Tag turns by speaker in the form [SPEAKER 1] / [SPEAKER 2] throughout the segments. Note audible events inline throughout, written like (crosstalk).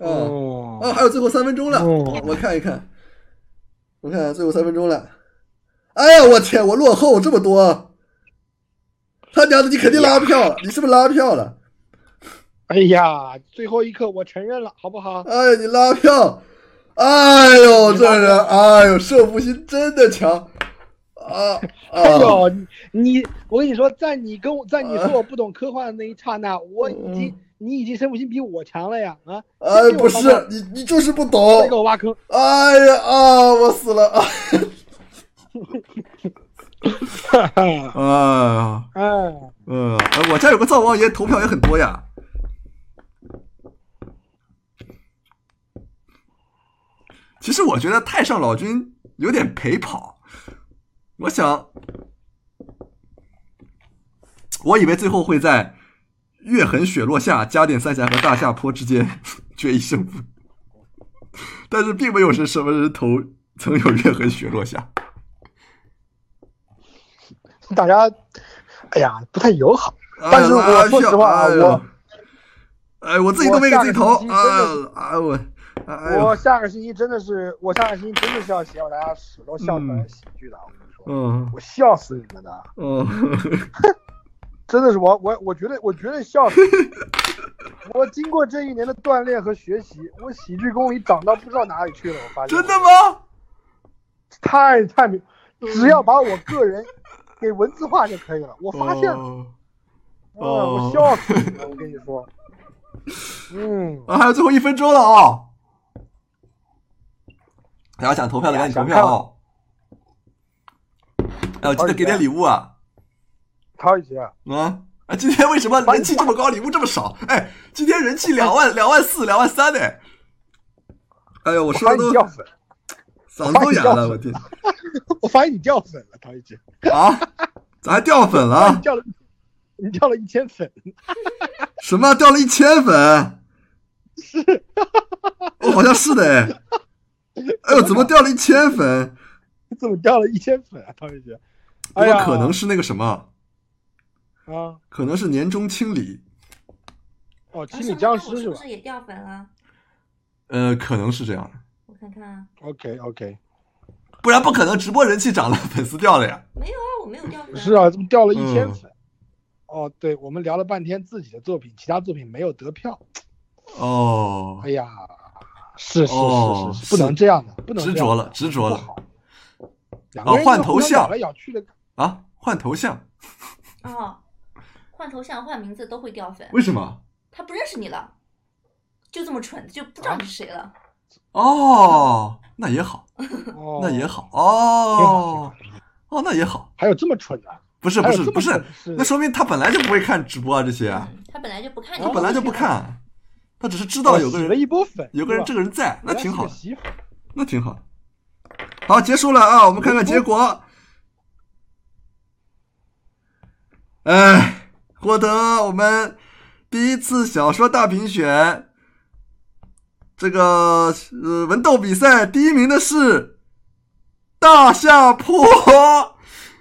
[SPEAKER 1] 哦
[SPEAKER 2] 哦，还有最后三分钟了，
[SPEAKER 1] 哦
[SPEAKER 2] 我看一看，我看最后三分钟了。哎呀，我天，我落后这么多，他娘的，你肯定拉票了，你是不是拉票了？
[SPEAKER 1] 哎呀，最后一刻我承认了，好不好？
[SPEAKER 2] 哎呀，你拉票，哎呦，这人，哎呦，胜负心真的强，啊啊！
[SPEAKER 1] 哎呦，你你，我跟你说，在你跟我在你说我不懂科幻的那一刹那，我已经你已经胜负心比我强了呀啊！
[SPEAKER 2] 哎，不是你，你就是不懂
[SPEAKER 1] 给。我挖坑。
[SPEAKER 2] 哎呀啊，我死了啊！(laughs) 哎呀，(laughs)
[SPEAKER 1] 哎，
[SPEAKER 2] 嗯，哎我家有个灶王爷，投票也很多呀。其实我觉得太上老君有点陪跑，我想，我以为最后会在月痕雪落下、加点三峡和大下坡之间 (laughs) 决一胜负，但是并没有是什么人投曾有月痕雪落下。(laughs)
[SPEAKER 1] 大家，哎呀，不太友好。
[SPEAKER 2] 哎
[SPEAKER 1] 但是我说实话啊
[SPEAKER 2] 哎
[SPEAKER 1] 我
[SPEAKER 2] 哎，我自己都没给自己投
[SPEAKER 1] 我
[SPEAKER 2] 我，哎
[SPEAKER 1] 我下个星期真的是，我下个星期真的是要写给大家屎都笑出来喜剧的，我跟你说，
[SPEAKER 2] 嗯
[SPEAKER 1] 我笑死你们的，
[SPEAKER 2] 嗯，(laughs)
[SPEAKER 1] 真的是我我我觉得我觉得笑死。(laughs) 我经过这一年的锻炼和学习，我喜剧功力长到不知道哪里去了。我发现
[SPEAKER 2] 真的吗？
[SPEAKER 1] 太太明，只要把我个人给文字化就可以了。我发现了，
[SPEAKER 2] 哦
[SPEAKER 1] 嗯，我笑死你 (laughs) 了，我跟你说，嗯，
[SPEAKER 2] 啊，还有最后一分钟了啊！大家想投票的赶紧投票啊！哎，我记得给点礼物啊！
[SPEAKER 1] 陶雨杰，
[SPEAKER 2] 啊啊！今天为什么人气这么高，礼物这么少？哎，今天人气两万、两万四、两万三呢！哎呦，我
[SPEAKER 1] 我
[SPEAKER 2] 说的都
[SPEAKER 1] 掉粉，
[SPEAKER 2] 嗓子都哑了，我天！(laughs)
[SPEAKER 1] 我发现你掉粉了，陶雨杰，
[SPEAKER 2] 啊，咋还掉粉了？
[SPEAKER 1] 掉了，你掉了一千粉，(laughs)
[SPEAKER 2] 什么掉了一千粉？是，哦，好像是的哎。哎呦，怎么掉了一千粉？
[SPEAKER 1] 你怎么掉了一千粉啊，陶雨杰？
[SPEAKER 2] 不
[SPEAKER 1] 哎呀，
[SPEAKER 2] 过可能是那个什么，
[SPEAKER 1] 啊，
[SPEAKER 2] 可能是年终清理，
[SPEAKER 1] 哦，
[SPEAKER 3] 啊
[SPEAKER 1] 清理僵尸是吧
[SPEAKER 3] 是不是也掉粉了？
[SPEAKER 2] 呃，可能是这样的，
[SPEAKER 3] 我看看啊
[SPEAKER 1] ，？OK OK，
[SPEAKER 2] 不然不可能直播人气涨了，粉丝掉了呀。
[SPEAKER 3] 没有啊，我没有掉粉。
[SPEAKER 1] 是啊，怎么掉了一千
[SPEAKER 2] 嗯
[SPEAKER 1] 粉？哦，对，我们聊了半天自己的作品，其他作品没有得票。
[SPEAKER 2] 哦
[SPEAKER 1] 哎，呀，是是
[SPEAKER 2] 哦
[SPEAKER 1] 是是，不能这样的，不能这样
[SPEAKER 2] 执着了，执着了。
[SPEAKER 1] 两个人
[SPEAKER 2] 哦换头像
[SPEAKER 1] 咬来咬去的，
[SPEAKER 2] 啊！换头像，
[SPEAKER 3] 哦，换头像、换名字都会掉粉。
[SPEAKER 2] 为什么？
[SPEAKER 3] 他不认识你了，就这么蠢，就不知道你是谁了。
[SPEAKER 2] 哦，那也好，
[SPEAKER 1] 哦，
[SPEAKER 2] 那也好，哦，哦，那也好，
[SPEAKER 1] 还有这么蠢的？
[SPEAKER 2] 不是不是不是那说明他本来就不会看直播啊，这些啊，
[SPEAKER 3] 嗯，他本来就不看你，
[SPEAKER 2] 他本来就不。看，他只是知道有个人
[SPEAKER 1] 一波粉，
[SPEAKER 2] 有个人这
[SPEAKER 1] 个
[SPEAKER 2] 个人在，那挺好的，那挺好。好，结束了啊，我们看看结果。哎，获得我们第一次小说大评选这个呃文斗比赛第一名的是《大下坡》，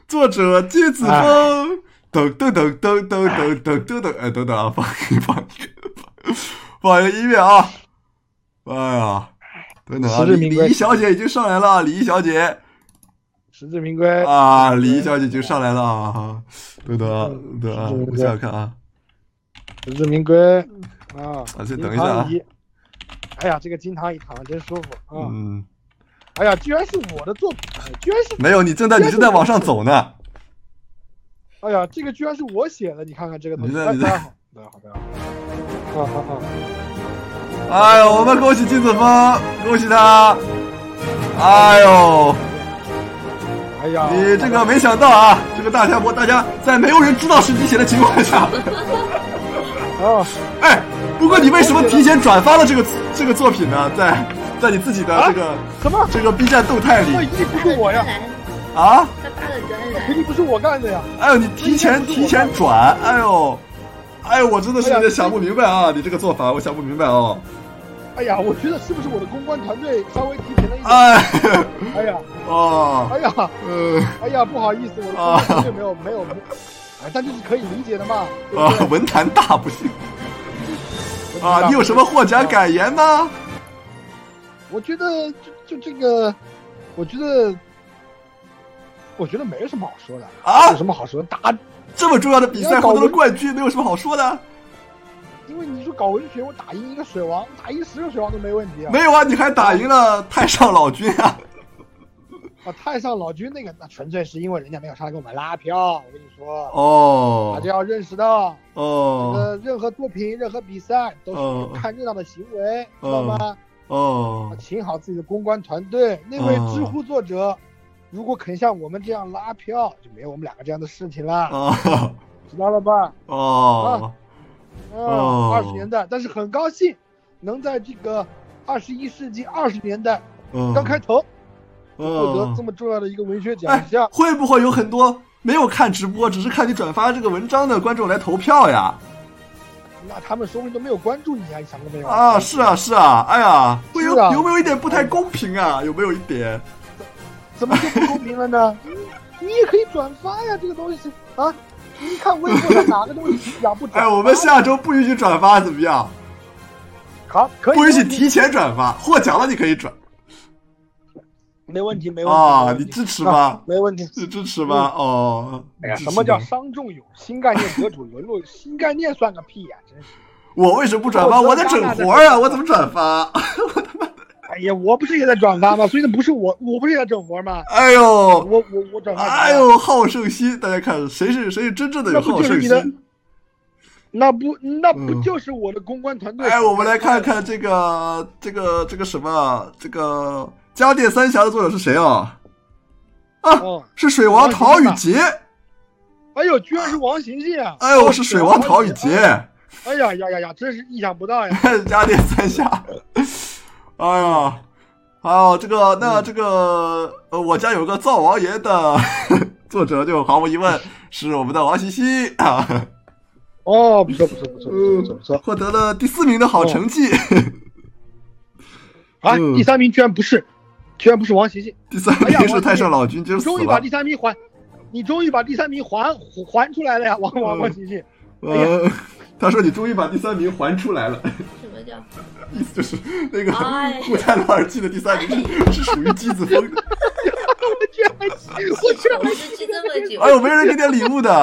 [SPEAKER 2] 作者金子峰。噔噔噔噔噔噔噔噔噔，哎，等等啊，放一放放一个音乐啊！哎呀，等等啊，李
[SPEAKER 1] 实至名归
[SPEAKER 2] 李怡小姐已经上来了，李怡小姐
[SPEAKER 1] 实至名归。
[SPEAKER 2] 啊，李怡小姐已经上来了啊！等等啊，等等啊，我想想看啊，
[SPEAKER 1] 实至名归啊！
[SPEAKER 2] 啊先等一下啊
[SPEAKER 1] 哎呀，这个金汤一躺真舒服啊！
[SPEAKER 2] 嗯，
[SPEAKER 1] 哎呀，居然是我的作品，哎居然是
[SPEAKER 2] 没有，你正在你正在往上走呢。
[SPEAKER 1] 哎呀，这个居然是我写的，你看看这个东西，大家好，大家好，大家好，啊啊啊！
[SPEAKER 2] 哎呦，我们恭喜金子峰，恭喜他！哎呦，
[SPEAKER 1] 哎呀，
[SPEAKER 2] 你这个没想到啊，这个大家伙，大家在没有人知道是你写的情况下，
[SPEAKER 1] 啊，
[SPEAKER 2] 哎，不过你为什么提前转发了这个这个作品呢？在在你自己的这个、
[SPEAKER 1] 什么？
[SPEAKER 2] 这个 B 站动态里
[SPEAKER 1] 这一定不是我呀，
[SPEAKER 2] 啊？
[SPEAKER 3] 他发的专栏，
[SPEAKER 1] 肯定不是我干的呀！
[SPEAKER 2] 哎呦，你提前提前转，哎呦，哎呦，我真的是有点想不明白啊！你这个做法，我想不明白哦。
[SPEAKER 1] 哎呀，我觉得是不是我的公关团队稍微提前了一点？
[SPEAKER 2] 哎，
[SPEAKER 1] 哎呀，
[SPEAKER 2] 哦，
[SPEAKER 1] 哎呀，
[SPEAKER 2] 呃
[SPEAKER 1] 哎呀，不好意思，我的公关团队没有没有，哎，但这是可以理解的嘛，
[SPEAKER 2] 啊，文坛大不幸。啊，你有什么获奖感言吗？
[SPEAKER 1] 我觉得就就这个，我觉得，我觉得没什么好说的
[SPEAKER 2] 啊
[SPEAKER 1] 有什么好说的？打，
[SPEAKER 2] 这么重要的比赛获得了冠军，没有什么好说的。
[SPEAKER 1] 因为你说搞文学，我打赢一个水王，打赢十个水王都没问题啊。
[SPEAKER 2] 没有啊，你还打赢了太上老君啊！(laughs)
[SPEAKER 1] 啊，太上老君那个，那纯粹是因为人家没有上来给我们拉票。我跟你说，
[SPEAKER 2] 哦
[SPEAKER 1] 大家要认识到，这
[SPEAKER 2] 哦
[SPEAKER 1] 个任何作品、任何比赛都是看热闹的行为，知道吗？
[SPEAKER 2] 哦
[SPEAKER 1] 啊，请好自己的公关团队。那位
[SPEAKER 2] 哦
[SPEAKER 1] 知乎作者，如果肯像我们这样拉票，就没有我们两个这样的事情了，
[SPEAKER 2] 哦
[SPEAKER 1] 知道了吧？
[SPEAKER 2] 哦哦
[SPEAKER 1] 啊，二十年代，但是很高兴能在这个二十一世纪二十年代
[SPEAKER 2] 哦，
[SPEAKER 1] 刚开头获得
[SPEAKER 2] 哦
[SPEAKER 1] 这么重要的一个文学
[SPEAKER 2] 哎
[SPEAKER 1] 奖项。，
[SPEAKER 2] 会不会有很多没有看直播，只是看你转发这个文章的观众来投票呀？
[SPEAKER 1] 那他们说不定都没有关注你啊，你想过没有？
[SPEAKER 2] 啊，是啊，是啊，哎呀，会有
[SPEAKER 1] 啊
[SPEAKER 2] 有没有一点不太公平啊？有没有一点？
[SPEAKER 1] 怎么就不公平了呢？你 (laughs) 你也可以转发呀，这个东西啊，你看微博上哪个东西讲不转
[SPEAKER 2] 哎，我们下周不允许转发，怎么样？
[SPEAKER 1] 好可以，
[SPEAKER 2] 不允许提前转发，获奖了你可以转
[SPEAKER 1] 没问题，没问题
[SPEAKER 2] 啊，你支持
[SPEAKER 1] 啊
[SPEAKER 2] 吗？
[SPEAKER 1] 没问题。
[SPEAKER 2] 你支持吗？哦，
[SPEAKER 1] 哎呀，什么叫
[SPEAKER 2] 吗
[SPEAKER 1] 伤仲永？新概念得主沦落，(laughs) 新概念算个屁呀、真是！
[SPEAKER 2] 我为什么不转发？
[SPEAKER 1] 我
[SPEAKER 2] 我在整活儿啊，我怎么转发？(laughs)
[SPEAKER 1] 哎呀，我不是也在转发吗？所以那不是我，我不是也在整活吗？
[SPEAKER 2] 哎呦，
[SPEAKER 1] 我我我转发
[SPEAKER 2] 哎，呦，好胜心！大家看谁是谁是真正的有好胜心？
[SPEAKER 1] 那不那不
[SPEAKER 2] 嗯
[SPEAKER 1] 就是我的公关团队？
[SPEAKER 2] 哎，我们来看看这个这个这个什么这个家电三峡的作者是谁啊？啊，
[SPEAKER 1] 哦，
[SPEAKER 2] 是水王陶宇杰。
[SPEAKER 1] 哎呦，居然是王行行啊！
[SPEAKER 2] 哎呦，是水王陶宇杰。
[SPEAKER 1] 哎呀呀呀呀，真是意想不到呀！(laughs)
[SPEAKER 2] 家电三峡。(laughs) 哎呀，还有这个，那这个，呃，我家有个灶王爷的 (laughs) 作者，就毫无疑问是我们的王西西啊，
[SPEAKER 1] 哦，不错不错不错不错不错不错
[SPEAKER 2] 获得了第四名的好成绩。
[SPEAKER 1] 啊！
[SPEAKER 2] 嗯
[SPEAKER 1] 第三名居然不是，居然不是王行行，
[SPEAKER 2] 第三名是太上老君，就
[SPEAKER 1] 是终于把第。三名还，你终于把第三名还还出来了呀，王王
[SPEAKER 2] 嗯
[SPEAKER 1] 王行行。
[SPEAKER 2] 呃，他说你终于把第三名还出来了，
[SPEAKER 3] 什么叫？
[SPEAKER 2] 意 (laughs) 思就是那个
[SPEAKER 3] 哎
[SPEAKER 2] 固态洛尔记的第三名是是属于机子风的。
[SPEAKER 1] 我居然我居然
[SPEAKER 3] 我就记这么久。
[SPEAKER 2] 哎呦，没人给点礼物的，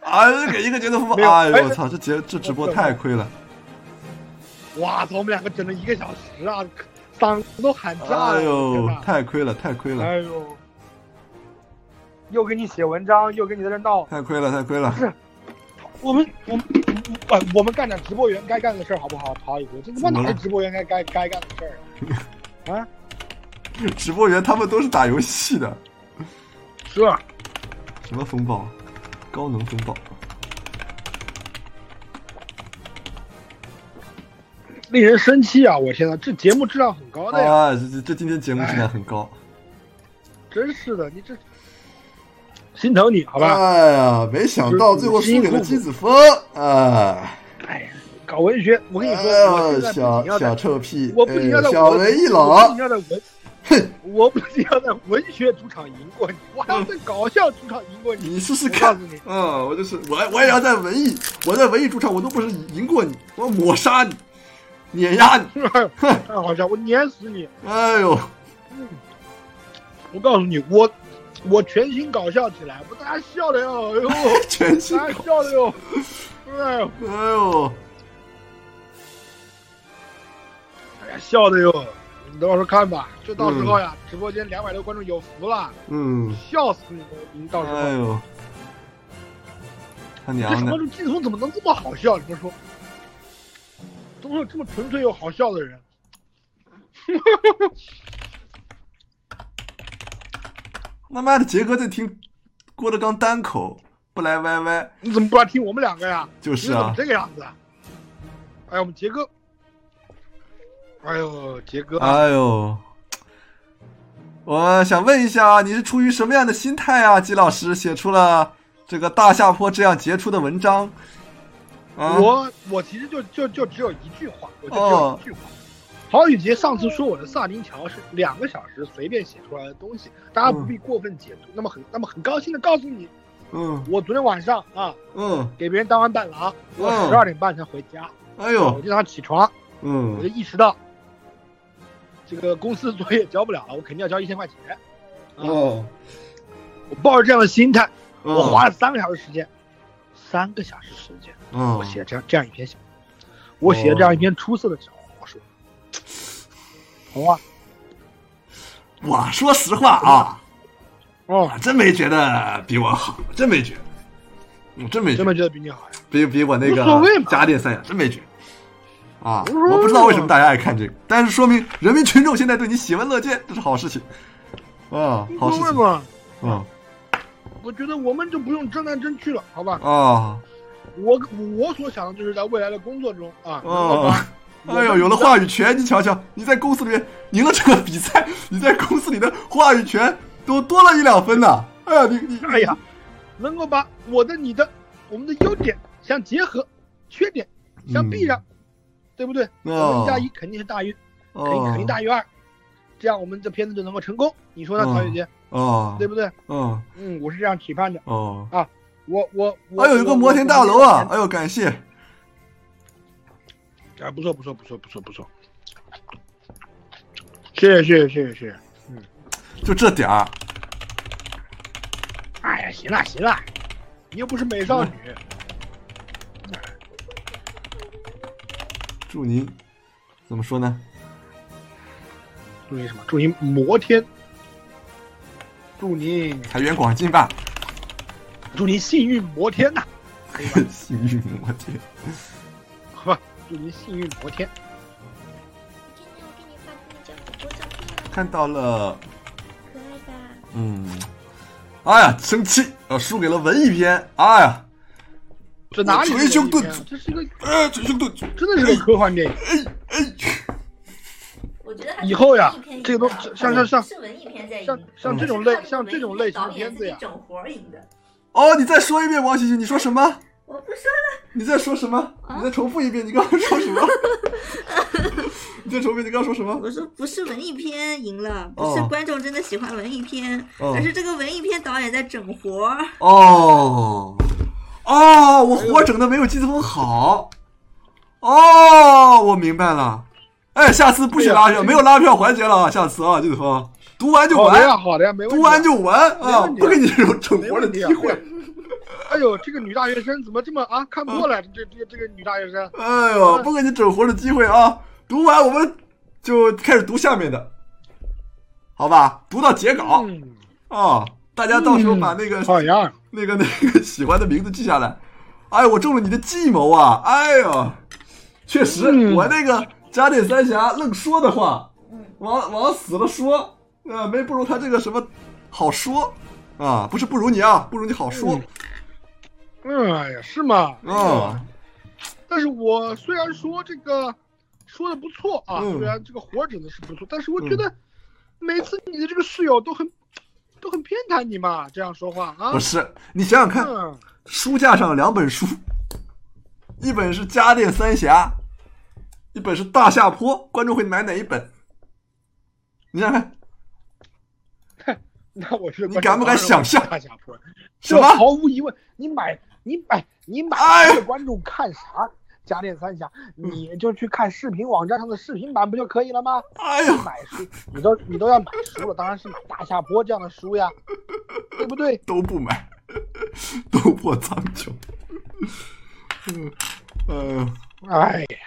[SPEAKER 2] 啊，给一个节奏风，
[SPEAKER 1] 没有
[SPEAKER 2] 哎呦，
[SPEAKER 1] 哎
[SPEAKER 2] 我操，这节这直播太亏了。
[SPEAKER 1] 哇操！我们两个整了一个小时啊，嗓子都喊炸了！
[SPEAKER 2] 哎呦太亏了，太亏了，
[SPEAKER 1] 哎呦，又给你写文章，又给你在这闹。
[SPEAKER 2] 太亏了，太亏了。
[SPEAKER 1] 我们我们我我们干点直播员该干的事儿好不好？陶一哥，这他妈哪是直播员该该该干的事儿啊？啊，(laughs)
[SPEAKER 2] 直播员他们都是打游戏的，
[SPEAKER 1] 是啊，
[SPEAKER 2] 什么风暴，高能风暴，
[SPEAKER 1] 令人生气啊！我天呐，这节目质量很高的呀，
[SPEAKER 2] 这这今天节目质量很高，
[SPEAKER 1] 真是的，你这心疼你好吧？
[SPEAKER 2] 哎呀，没想到最后输给了姬子峰，哎，
[SPEAKER 1] 哎呀，搞文学，我跟你
[SPEAKER 2] 哎
[SPEAKER 1] 说，
[SPEAKER 2] 小小臭屁，
[SPEAKER 1] 我不仅要在
[SPEAKER 2] 哎小
[SPEAKER 1] 文
[SPEAKER 2] 文一老
[SPEAKER 1] 仅，要在文，
[SPEAKER 2] 哼，
[SPEAKER 1] 我不仅要在文学主场赢过你，我还要在搞笑主场赢过你。
[SPEAKER 2] 你试试看
[SPEAKER 1] 我告诉你。
[SPEAKER 2] 嗯，我就是我，我也要在文艺，我在文艺主场，我都不是赢过你，我抹杀你，碾压你，
[SPEAKER 1] 太好笑，我碾死你！
[SPEAKER 2] 哎呦，
[SPEAKER 1] 我告诉你，我我全新搞笑起来，我大家笑的哟，哎呦，(laughs)
[SPEAKER 2] 全心
[SPEAKER 1] 大家笑的哟，哎呦，
[SPEAKER 2] 哎呦，
[SPEAKER 1] 大家笑的哟，你到时候看吧，就到时候呀，直播间两百多观众有福了，
[SPEAKER 2] 嗯，
[SPEAKER 1] 笑死你了！你到时候，
[SPEAKER 2] 哎呦，他
[SPEAKER 1] 这
[SPEAKER 2] 娘的
[SPEAKER 1] 什么，季松怎么能这么好笑？你们说，怎么有这么纯粹又好笑的人？(laughs)
[SPEAKER 2] 他妈的，杰哥在听郭德纲单口，不来 YY，
[SPEAKER 1] 你怎么不来听我们两个呀？
[SPEAKER 2] 就是啊
[SPEAKER 1] 这个样子啊？哎，我们杰哥，哎呦，杰哥，
[SPEAKER 2] 哎呦，我想问一下，你是出于什么样的心态啊？季老师写出了这个大下坡这样杰出的文章，啊，
[SPEAKER 1] 我我其实就就就只有一句话，我就只有
[SPEAKER 2] 哦
[SPEAKER 1] 一句话。郝宇杰上次说我的萨丁桥是两个小时随便写出来的东西，大家不必过分解读。那么很那么很高兴的告诉你，
[SPEAKER 2] 嗯
[SPEAKER 1] 我昨天晚上啊
[SPEAKER 2] 嗯
[SPEAKER 1] 给别人当完伴郎，我
[SPEAKER 2] 嗯
[SPEAKER 1] 十二点半才回家，
[SPEAKER 2] 哎呦
[SPEAKER 1] 我，经常起床，嗯我
[SPEAKER 2] 嗯
[SPEAKER 1] 就意识到，这个公司作业交不了了，我肯定要交一千块钱。啊，
[SPEAKER 2] 哦，
[SPEAKER 1] 我抱着这样的心态，我
[SPEAKER 2] 哦
[SPEAKER 1] 花了三个小时时间，三个小时时间，
[SPEAKER 2] 哦
[SPEAKER 1] 我写这样这样一篇小，我写了这样一篇出色的。红啊，
[SPEAKER 2] 我说实话啊，
[SPEAKER 1] 哦，
[SPEAKER 2] 真没觉得比我好，真没觉得，我真没觉得
[SPEAKER 1] 真没觉得比你好呀？
[SPEAKER 2] 比比我那个家电三峡真没觉得。啊，我不知道为什么大家爱看这个，但是说明人民群众现在对你喜闻乐见，这是好事情。啊，好
[SPEAKER 1] 无
[SPEAKER 2] 事情。嗯
[SPEAKER 1] 我觉得我们就不用争来争去了，好吧？
[SPEAKER 2] 啊
[SPEAKER 1] 我我所想的就是在未来的工作中啊，能够
[SPEAKER 2] 哦
[SPEAKER 1] 把，
[SPEAKER 2] 哎呦，有了话语权，你瞧瞧，你在公司里面赢了这个比赛，你在公司里的话语权都多了一两分呢。哎呀，你你
[SPEAKER 1] 哎呀，能够把我的、你的、我们的优点相结合，缺点相避让，对不对？我们
[SPEAKER 2] 哦
[SPEAKER 1] 一加一肯定是大于，肯定
[SPEAKER 2] 哦
[SPEAKER 1] 肯定大于二，这样我们这片子就能够成功。你说呢，
[SPEAKER 2] 哦
[SPEAKER 1] 曹姐姐？
[SPEAKER 2] 哦，
[SPEAKER 1] 对不对？
[SPEAKER 2] 哦
[SPEAKER 1] 嗯，我是这样期盼的。
[SPEAKER 2] 哦啊，
[SPEAKER 1] 我我我，
[SPEAKER 2] 还有一个摩天大楼啊！哎呦，感谢。
[SPEAKER 1] 啊，不错不错不错不错不错，谢谢谢谢谢谢谢谢。
[SPEAKER 2] 就这点儿，
[SPEAKER 1] 哎呀，行了行了，你又不是美少女，
[SPEAKER 2] 祝您怎么说呢？
[SPEAKER 1] 祝您什么？祝您摩天，祝您
[SPEAKER 2] 财源广进吧，
[SPEAKER 1] 祝您幸运摩天呐？(laughs)
[SPEAKER 2] 幸运摩天。
[SPEAKER 1] 祝您幸运摩天。
[SPEAKER 3] 我给你发那张主播照片了，
[SPEAKER 2] 看到了，
[SPEAKER 3] 可爱吧？
[SPEAKER 2] 嗯，哎呀，生气，啊，输给了文艺片，哎呀，
[SPEAKER 1] 这哪里是
[SPEAKER 2] 捶胸
[SPEAKER 1] 文艺片啊？
[SPEAKER 2] 顿足
[SPEAKER 1] 这是一个
[SPEAKER 2] 呃，捶胸顿足，
[SPEAKER 1] 真的是个科幻电影。
[SPEAKER 2] 哎哎，
[SPEAKER 3] 我觉得它
[SPEAKER 1] 以后呀这个都像像像
[SPEAKER 3] 是文艺片在赢，
[SPEAKER 1] 像像这种类像这种类型的片子呀。
[SPEAKER 3] 整活赢的。
[SPEAKER 2] 哦，你再说一遍，王星星，你说什么？
[SPEAKER 3] 我不说了，
[SPEAKER 2] 你在说什么？你再重复一遍，你刚刚说什么？(laughs) 你再重复，你刚刚说什么？
[SPEAKER 3] 我说不是文艺片赢了，
[SPEAKER 2] 哦
[SPEAKER 3] 不是观众真的喜欢文艺片，
[SPEAKER 2] 哦
[SPEAKER 3] 而是这个文艺片导演在整活儿。
[SPEAKER 2] 哦，哦，我活整的没有季子峰好。哦，我明白了。哎，下次不许拉票，没有拉票环节了啊！下次啊，季子峰，读完就
[SPEAKER 1] 好的呀，
[SPEAKER 2] 完，
[SPEAKER 1] 好的呀，没问题。
[SPEAKER 2] 读完就完啊，不给你这种整活的机会。
[SPEAKER 1] 哎呦，这个女大学生怎么这么啊？看不过来，这这这个女大学生。
[SPEAKER 2] 哎呦，不给你整活的机会啊！读完我们就开始读下面的，好吧？读到截稿
[SPEAKER 1] 嗯，
[SPEAKER 2] 啊！大家到时候把那个
[SPEAKER 1] 好呀，
[SPEAKER 2] 那个 (laughs) 那个喜欢的名字记下来。哎，我中了你的计谋啊！哎呦，确实，
[SPEAKER 1] 嗯
[SPEAKER 2] 我那个加点三峡愣说的话，
[SPEAKER 3] 嗯，
[SPEAKER 2] 往往死了说，呃，没不如他这个什么好说啊，不是不如你啊，不如你好说
[SPEAKER 1] 嗯，哎呀，是吗？
[SPEAKER 2] 啊。
[SPEAKER 1] 但是我虽然说这个说的不错啊，
[SPEAKER 2] 嗯
[SPEAKER 1] 虽然这个活儿整的是不错，但是我觉得每次你的这个室友都很都很偏袒你嘛，这样说话啊
[SPEAKER 2] 不。是，你想想看，
[SPEAKER 1] 嗯，
[SPEAKER 2] 书架上两本书，一本是《家电三峡》，一本是《大下坡》，观众会买哪一本？你想想看，(laughs)
[SPEAKER 1] 那我是
[SPEAKER 2] 你敢不敢想象
[SPEAKER 1] 大下坡？
[SPEAKER 2] 什么
[SPEAKER 1] 这毫无疑问，你买你买你买
[SPEAKER 2] 哎
[SPEAKER 1] 这个观众看啥？家电三峡，你就去看视频网站上的视频版不就可以了吗？你
[SPEAKER 2] 哎呀，
[SPEAKER 1] 买书，你都你都要买书了，当然是买大下坡这样的书呀，对不对？(laughs)
[SPEAKER 2] 都不买，斗破苍穹。嗯，呃，
[SPEAKER 1] 哎呀，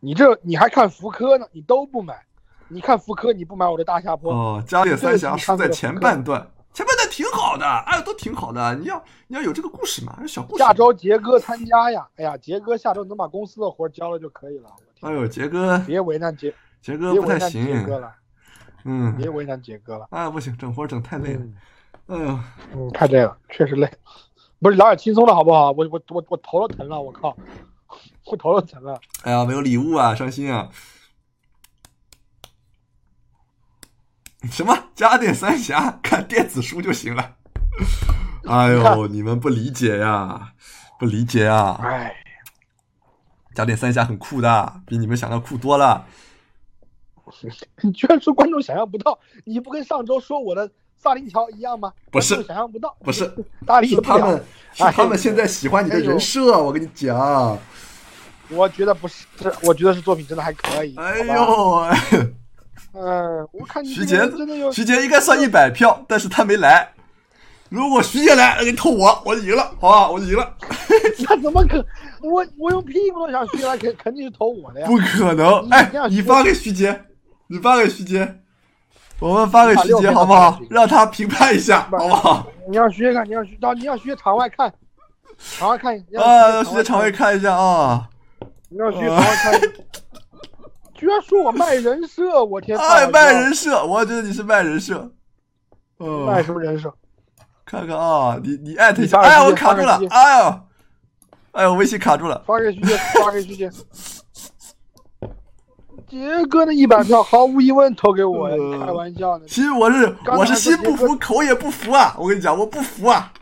[SPEAKER 1] 你这你还看福柯呢，你都不买，你看福柯你不买我的大下坡，
[SPEAKER 2] 哦，家电三峡输在前半段，前半段挺好的，哎，都挺好的。你要你要有这个故事嘛，小故事。
[SPEAKER 1] 下周杰哥参加呀，哎呀，杰哥下周能把公司的活儿交了就可以了，
[SPEAKER 2] 哎呦，杰哥，
[SPEAKER 1] 别为难杰，
[SPEAKER 2] 杰哥不太行
[SPEAKER 1] 杰，哥了，
[SPEAKER 2] 嗯，
[SPEAKER 1] 别为难杰哥了，
[SPEAKER 2] 啊，不行，整活整太累了。
[SPEAKER 1] 嗯
[SPEAKER 2] 哎呦，
[SPEAKER 1] 嗯，太累了，确实累，不是聊点轻松的好不好？我我我我头都疼了，我靠，我头都疼了。
[SPEAKER 2] 哎呀，没有礼物啊，伤心啊！(laughs) 什么家电三峡看电子书就行了？(laughs) 哎呦，你们不理解呀，不理解啊！
[SPEAKER 1] 哎，
[SPEAKER 2] 家电三峡很酷的，比你们想象酷多了。
[SPEAKER 1] 你 (laughs) 居然说观众想象不到，你不跟上周说我的萨林桥一样吗？
[SPEAKER 2] 不是
[SPEAKER 1] 想象不到，
[SPEAKER 2] 不是，
[SPEAKER 1] 大力
[SPEAKER 2] 是他们，是他们现在喜欢你的人设，我跟你讲。
[SPEAKER 1] 我觉得不是，我觉得是作品真的还可以。
[SPEAKER 2] 哎呦，
[SPEAKER 1] 嗯，我看你
[SPEAKER 2] 徐杰
[SPEAKER 1] 真的有，
[SPEAKER 2] 徐杰应该算一百票，但是他没来。如果徐杰来，给你投我，我就赢了，好吧，我就赢了。(laughs)
[SPEAKER 1] 那怎么可？我我用屁股都想徐来，肯肯定是投我的呀。
[SPEAKER 2] 不可能！哎你发给徐杰，你发给徐杰，我们发给徐杰好不好让他评判一下，好不好？
[SPEAKER 1] 你让徐杰看，你让徐到你让徐杰场外看，场外看，让
[SPEAKER 2] 啊，让徐杰场
[SPEAKER 1] 外
[SPEAKER 2] 外，看一下啊！
[SPEAKER 1] 你让徐杰场外看。(laughs) 居然说我卖人设，我天！
[SPEAKER 2] 哎，卖人设，我觉得你是卖人设。嗯，
[SPEAKER 1] 卖什么人设？
[SPEAKER 2] 看看啊，你你艾特一下，哎呀，我卡住了哎呦，哎呦，微信卡住了。
[SPEAKER 1] 发给徐杰，发给徐杰。杰哥的一百票毫无疑问投给我开玩笑呢？
[SPEAKER 2] 其实我是我是心不服，口也不服啊！我跟你讲，我不服啊，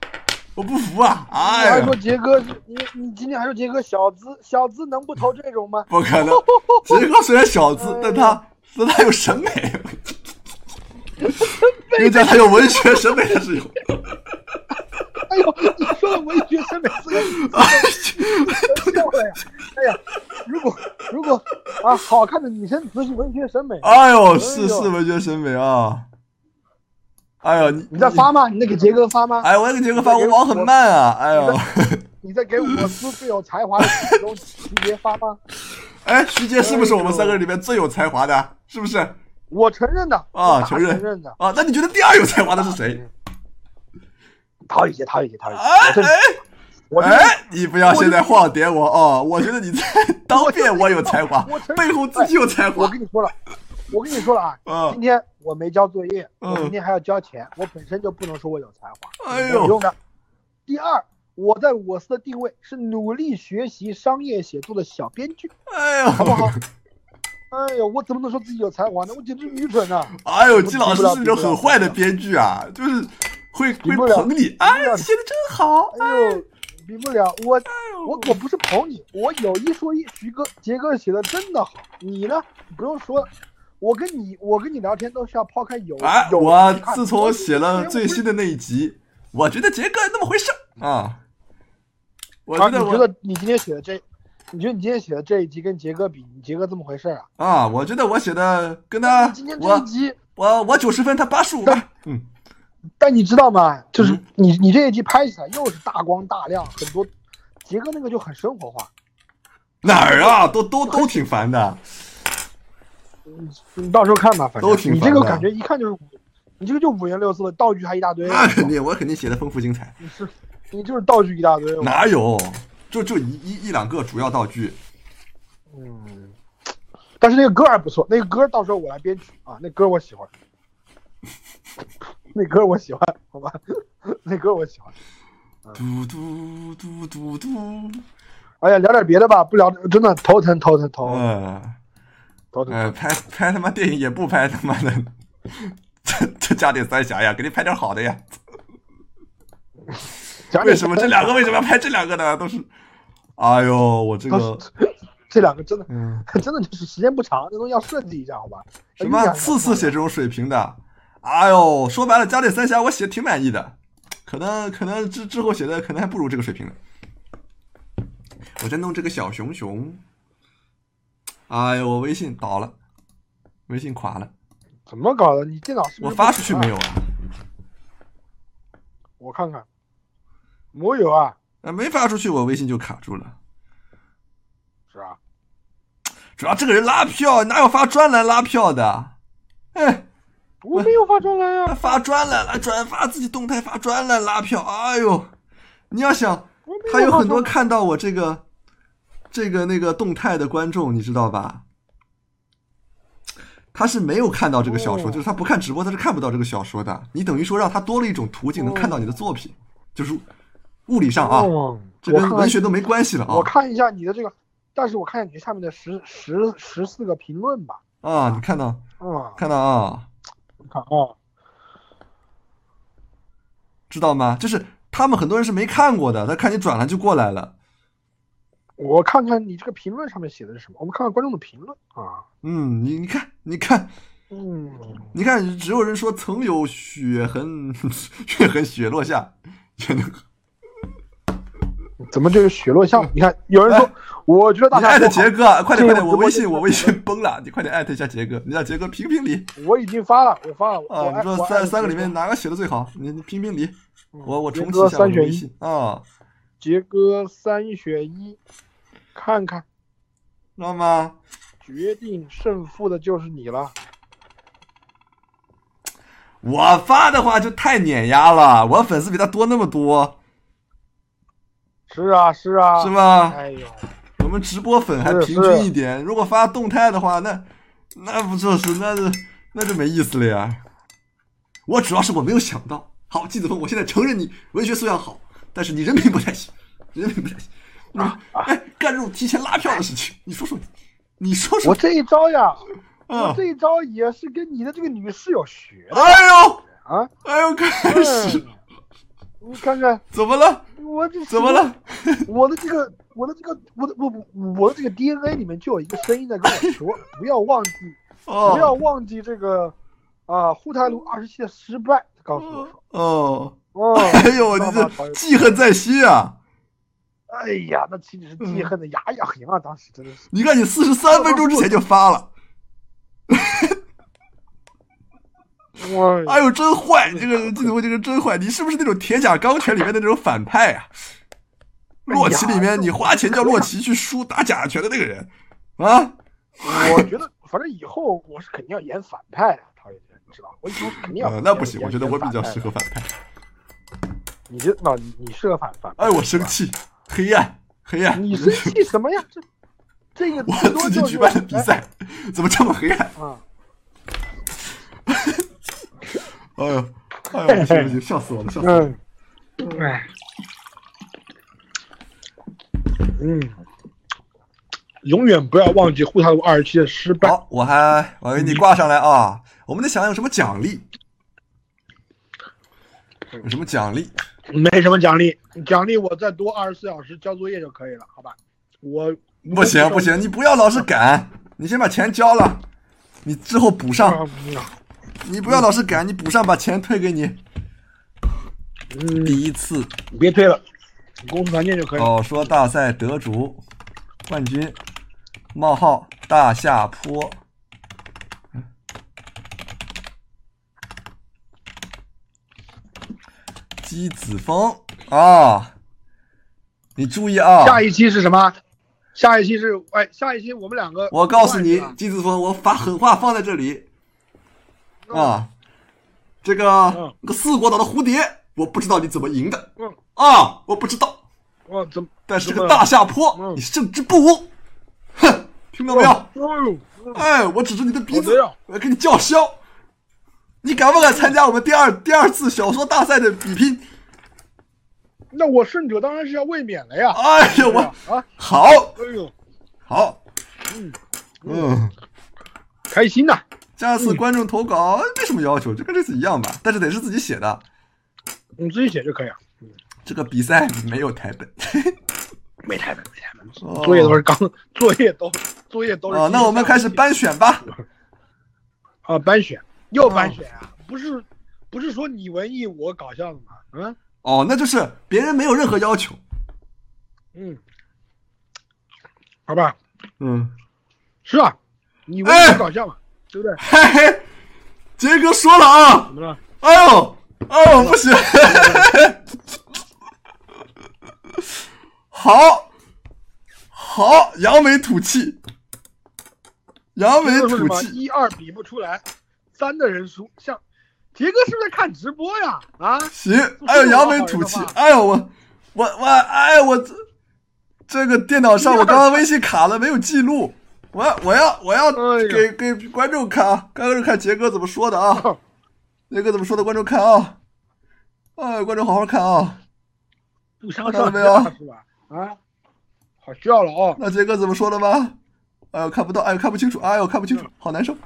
[SPEAKER 2] 我不服啊！
[SPEAKER 1] 你
[SPEAKER 2] 哎
[SPEAKER 1] 还说，杰哥，你你今天还说杰哥小资，小资能不投这种吗？
[SPEAKER 2] 不可能。(laughs) 杰哥虽然小资，
[SPEAKER 1] 哎
[SPEAKER 2] 但他但他有审美。跟你讲，他有文学审美，他是有。
[SPEAKER 1] 哎呦，你说的文学审美四个字，真笑了呀！哎呀，如果如果啊，好看的女生词是文学审美，
[SPEAKER 2] 哎呦，
[SPEAKER 1] 哎
[SPEAKER 2] 是
[SPEAKER 1] 呦
[SPEAKER 2] 是文学审美啊！哎呦，你
[SPEAKER 1] 你在发吗？你在给杰哥发吗？
[SPEAKER 2] 哎，我在给杰哥发，我网很慢啊！哎呦，
[SPEAKER 1] 你在给我司最有才华的徐杰发吗？
[SPEAKER 2] 哎，徐杰是不是我们三个人里面最有才华的？是不是？
[SPEAKER 1] 我承认的
[SPEAKER 2] 啊承认
[SPEAKER 1] 承认的。
[SPEAKER 2] 啊，那你觉得第二有才华的是谁？
[SPEAKER 1] 陶宇杰，陶宇杰，陶宇杰，
[SPEAKER 2] 哎
[SPEAKER 1] 我
[SPEAKER 2] 哎哎，你不要现在晃点我哦！我觉得你在 (laughs) 当面我有才华背后自己有才华我。
[SPEAKER 1] 跟你说了，我跟你说了啊，(laughs)
[SPEAKER 2] 嗯
[SPEAKER 1] 今天我没交作业，
[SPEAKER 2] 嗯
[SPEAKER 1] 我明天还要交钱，我本身就不能说我有才华，
[SPEAKER 2] 哎呦
[SPEAKER 1] 用的。第二，我在我司的定位是努力学习商业写作的小编剧，
[SPEAKER 2] 哎呦，
[SPEAKER 1] 好不好？哎呦，我怎么能说自己有才华呢？我简直愚蠢啊！
[SPEAKER 2] 哎呦，季老师是那种很坏的编剧啊，就是会会捧你，哎，你写的真好，
[SPEAKER 1] 哎呦，比不了我，我我不是捧你，我有一说一，徐哥、杰哥写的真的好，你呢？不用说了，我跟你我跟你聊天都是要抛开有
[SPEAKER 2] 哎，
[SPEAKER 1] 有
[SPEAKER 2] 我自从写了最新的那一集，我觉得杰哥那么回事儿啊。我
[SPEAKER 1] 啊，
[SPEAKER 2] 觉得我
[SPEAKER 1] 你觉得你今天写的这，你觉得你今天写的这一集跟杰哥比，你杰哥这么回事儿啊？
[SPEAKER 2] 啊，我觉得我写的跟他
[SPEAKER 1] 今天这一
[SPEAKER 2] 我
[SPEAKER 1] 集，
[SPEAKER 2] 我我九十分，他八十五吧。嗯，
[SPEAKER 1] 但你知道吗？就是
[SPEAKER 2] 嗯
[SPEAKER 1] 你你这一集拍起来又是大光大亮，很多，杰哥那个就很生活化。
[SPEAKER 2] 哪儿啊？都都都挺烦的。
[SPEAKER 1] 你到时候看吧，反正
[SPEAKER 2] 都挺
[SPEAKER 1] 你这个感觉一看就是，你这个就五颜六色的道具还一大堆。
[SPEAKER 2] 那肯定，我肯定写的丰富精彩。
[SPEAKER 1] 你是你就是道具一大堆。
[SPEAKER 2] 哪有？就就一一一两个主要道具。
[SPEAKER 1] 嗯，但是那个歌还不错，那个歌到时候我来编曲啊，那歌我喜欢，那歌我喜欢，好吧，那歌我喜欢。
[SPEAKER 2] 嘟嘟嘟嘟嘟。
[SPEAKER 1] 哎呀，聊点别的吧，不聊真的头疼头疼头疼
[SPEAKER 2] 嗯，呃，拍拍他妈电影也不拍他妈的，这这加点三峡呀，给你拍点好的呀。为什么这两个为什么要拍这两个呢？都是，哎呦，我这个
[SPEAKER 1] 这两个真的
[SPEAKER 2] 嗯，
[SPEAKER 1] 真的就是时间不长，这东西要设计一下，好吧？
[SPEAKER 2] 什么次次写这种水平的，哎呦，说白了，加点三峡我写挺满意的，可能可能之之后写的可能还不如这个水平呢。我在弄这个小熊熊，哎呦，我微信倒了，微信垮了，
[SPEAKER 1] 怎么搞的？你电脑是不是
[SPEAKER 2] 我发出去没
[SPEAKER 1] 有？
[SPEAKER 2] 啊？
[SPEAKER 1] 我看看，没有啊，
[SPEAKER 2] 啊，没发出去，我微信就卡住了。
[SPEAKER 1] 是啊？
[SPEAKER 2] 主要这个人拉票，哪有发专栏拉票的？哎，
[SPEAKER 1] 我没有发专栏
[SPEAKER 2] 他
[SPEAKER 1] 呀，
[SPEAKER 2] 发专栏了转发自己动态，发专栏拉票。哎呦，你要想，
[SPEAKER 1] 我没
[SPEAKER 2] 还有很多看到我这个这个那个动态的观众，你知道吧？他是没有看到这个小说，
[SPEAKER 1] 哦
[SPEAKER 2] 就是他不看直播，他是看不到这个小说的。你等于说让他多了一种途径，能看到你的作品，就是物理上啊，
[SPEAKER 1] 哦
[SPEAKER 2] 这跟文学都没关系了啊
[SPEAKER 1] 我看一下你的这个，但是我看一下你下面的十十十四个评论吧。
[SPEAKER 2] 啊！你看到
[SPEAKER 1] 啊，
[SPEAKER 2] 看到啊？
[SPEAKER 1] 看啊，
[SPEAKER 2] 知道吗？就是他们很多人是没看过的，他看你转了就过来了。
[SPEAKER 1] 我看看你这个评论上面写的是什么。我们看看观众的评论啊。
[SPEAKER 2] 嗯，你你看，你看，
[SPEAKER 1] 嗯，
[SPEAKER 2] 你看，只有人说曾有血痕，血痕雪落下，也能 (laughs)
[SPEAKER 1] 怎么这是雪落下？你看，有人说，我觉得大
[SPEAKER 2] 家艾特杰哥，快点快点，我微信我微信崩了，你快点艾特一下杰哥，你让杰哥评评理
[SPEAKER 1] 我已经发了，我发了。我
[SPEAKER 2] 啊！你说三三个里面哪个写的最好？你你评评理，我我重启一下我微信啊，
[SPEAKER 1] 杰哥三选一，看看
[SPEAKER 2] 知道吗？
[SPEAKER 1] 决定胜负的就是你了。
[SPEAKER 2] 我发的话就太碾压了，我粉丝比他多那么多，
[SPEAKER 1] 是啊，是啊，
[SPEAKER 2] 是？吧？
[SPEAKER 1] 哎呦，
[SPEAKER 2] 我们直播粉还平均一点，如果发动态的话，那那不就是那就那就没意思了呀。我主要是我没有想到，好，季子峰，我现在承认你文学素养好，但是你人品不太行，人品不太行。啊，哎，干这种提前拉票的事情，你说说你，你说说
[SPEAKER 1] 我，这一招呀，我
[SPEAKER 2] 啊，
[SPEAKER 1] 这一招也是跟你的这个女室友学的
[SPEAKER 2] 哎呦，
[SPEAKER 1] 啊。
[SPEAKER 2] 哎呦，开始
[SPEAKER 1] 嗯你看看
[SPEAKER 2] 怎么了？
[SPEAKER 1] 我这
[SPEAKER 2] 怎么？了？
[SPEAKER 1] 我的这个，我的这个，我的我我的这个 DNA 里面就有一个声音在跟我说，不要忘记，(coughs) 不要
[SPEAKER 2] 哦
[SPEAKER 1] 忘记这个啊，沪太路二十七的失败。告诉我说，
[SPEAKER 2] 哦，
[SPEAKER 1] 哦，
[SPEAKER 2] 哎呦，你这记恨在心啊！
[SPEAKER 1] 哎呀，那岂止是记恨的牙痒痒啊！当时真的是，
[SPEAKER 2] 你看，你四十三分钟之前就发了，(laughs)
[SPEAKER 1] 哇，
[SPEAKER 2] 哎呦，真坏！这个季子峰这个真坏，你是不是那种铁甲钢拳里面的那种反派啊？洛奇里面，你花钱叫洛奇去输打假拳的那个人啊？
[SPEAKER 1] 我觉得反正以后我是肯定要演反派的，陶冶你知道，我以后肯定要
[SPEAKER 2] 呃，那不行，我觉得我比较适。合反派。
[SPEAKER 1] 你这那你你适合反反派？
[SPEAKER 2] 哎，我生气，黑暗，黑暗！
[SPEAKER 1] 你生气什么呀？这这个
[SPEAKER 2] 我自己举办的比赛怎么这么黑暗？
[SPEAKER 1] 啊！
[SPEAKER 2] 哎呦，哎呦，不行不行，笑死我了，笑死我了！
[SPEAKER 1] 嗯，哎，嗯，永远不要忘记沪太路二十七的失败。
[SPEAKER 2] 好，我还我给你挂上来啊！我们得想想有什么奖励，有什么奖励？
[SPEAKER 1] 没什么奖励，奖励我再多二十四小时交作业就可以了，好吧？我
[SPEAKER 2] 不行不行，你不要老是赶，你先把钱交了，你之后补上。
[SPEAKER 1] 嗯
[SPEAKER 2] 你不要老是赶，你补上把钱退给你。
[SPEAKER 1] 嗯，
[SPEAKER 2] 第一次
[SPEAKER 1] 别退了，公司团建就可以了。
[SPEAKER 2] 哦，说大赛得主冠军冒号大下坡。姬子峰啊，你注意啊！
[SPEAKER 1] 下一期是什么？下一期是哎，下一期我们两个。
[SPEAKER 2] 我告诉你姬子峰，我把狠话放在这里
[SPEAKER 1] 嗯
[SPEAKER 2] 啊，这个
[SPEAKER 1] 嗯
[SPEAKER 2] 那个四国岛的蝴蝶，我不知道你怎么赢的
[SPEAKER 1] 嗯，
[SPEAKER 2] 啊，我不知道。
[SPEAKER 1] 哦，怎么？
[SPEAKER 2] 但是这个大下坡，
[SPEAKER 1] 嗯
[SPEAKER 2] 你胜之不武，哼，听到没有？哎，我指着你的鼻子我要给你叫嚣。你敢不敢参加我们第二第二次小说大赛的比拼？
[SPEAKER 1] 那我胜者当然是要卫冕了呀。
[SPEAKER 2] 哎呦，我
[SPEAKER 1] 啊，
[SPEAKER 2] 好
[SPEAKER 1] 哎呦，
[SPEAKER 2] 好，
[SPEAKER 1] 嗯，
[SPEAKER 2] 嗯，
[SPEAKER 1] 开心呐！
[SPEAKER 2] 下次观众投稿没什么要求，就跟这次一样吧，但是得是自己写的。
[SPEAKER 1] 你自己写就可以了。
[SPEAKER 2] 这个比赛没有台本 (laughs)
[SPEAKER 1] 没台本，没台本，
[SPEAKER 2] 哦
[SPEAKER 1] 作业都是刚，作业都作业都是。
[SPEAKER 2] 啊，那我们开始班选吧。
[SPEAKER 1] 啊，班选又反选啊？不是，不是说你文艺我搞笑的吗？嗯
[SPEAKER 2] 哦，那就是别人没有任何要求。
[SPEAKER 1] 嗯，好吧，
[SPEAKER 2] 嗯，
[SPEAKER 1] 是啊，你文艺搞笑嘛，对不对？
[SPEAKER 2] 嘿嘿，杰哥说了啊
[SPEAKER 1] 怎，么了？
[SPEAKER 2] 哎呦，哎呦，不行，(laughs) 好，好，扬眉吐气，扬眉？吐气，
[SPEAKER 1] 一二比不出来，三的人输。像杰哥是不是在看直播呀？啊，
[SPEAKER 2] 行，哎呦，扬眉吐气，哎呦，我，我，我，哎呦，我这这个电脑上我刚刚微信卡了，没有记录，我要，我要，我要
[SPEAKER 1] 哎
[SPEAKER 2] 给给观众看啊，观众看杰哥怎么说的啊，杰哥怎么说的，观众看啊，哎，观众好好看啊。
[SPEAKER 1] 不相
[SPEAKER 2] 没有
[SPEAKER 1] 是吧？啊，好笑了哦。
[SPEAKER 2] 那杰哥怎么说的吗？哎呦，看不到，哎呦，看不清楚，哎呦，看不清楚，好难受，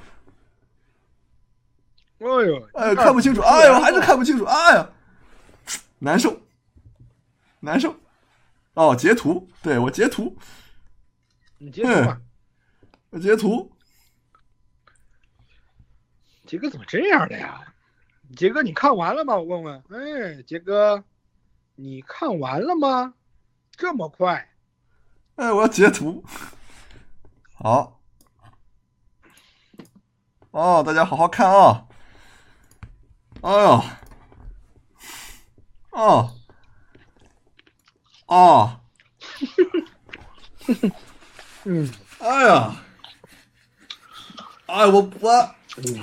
[SPEAKER 1] 哎呦，
[SPEAKER 2] 哎呦，看不清楚，哎呦，还是看不清楚，哎呀，难受，难受。哦，截图，对我截图，
[SPEAKER 1] 你截图吧。
[SPEAKER 2] 我截图，
[SPEAKER 1] 杰哥怎么这样的呀？杰哥，你看完了吗？我问问。哎，杰哥，你看完了吗？这么快？
[SPEAKER 2] 哎，我要截图。好，哦，大家好好看啊！哎呦，哦，哦，
[SPEAKER 1] 嗯，
[SPEAKER 2] 哎呀，哎，我我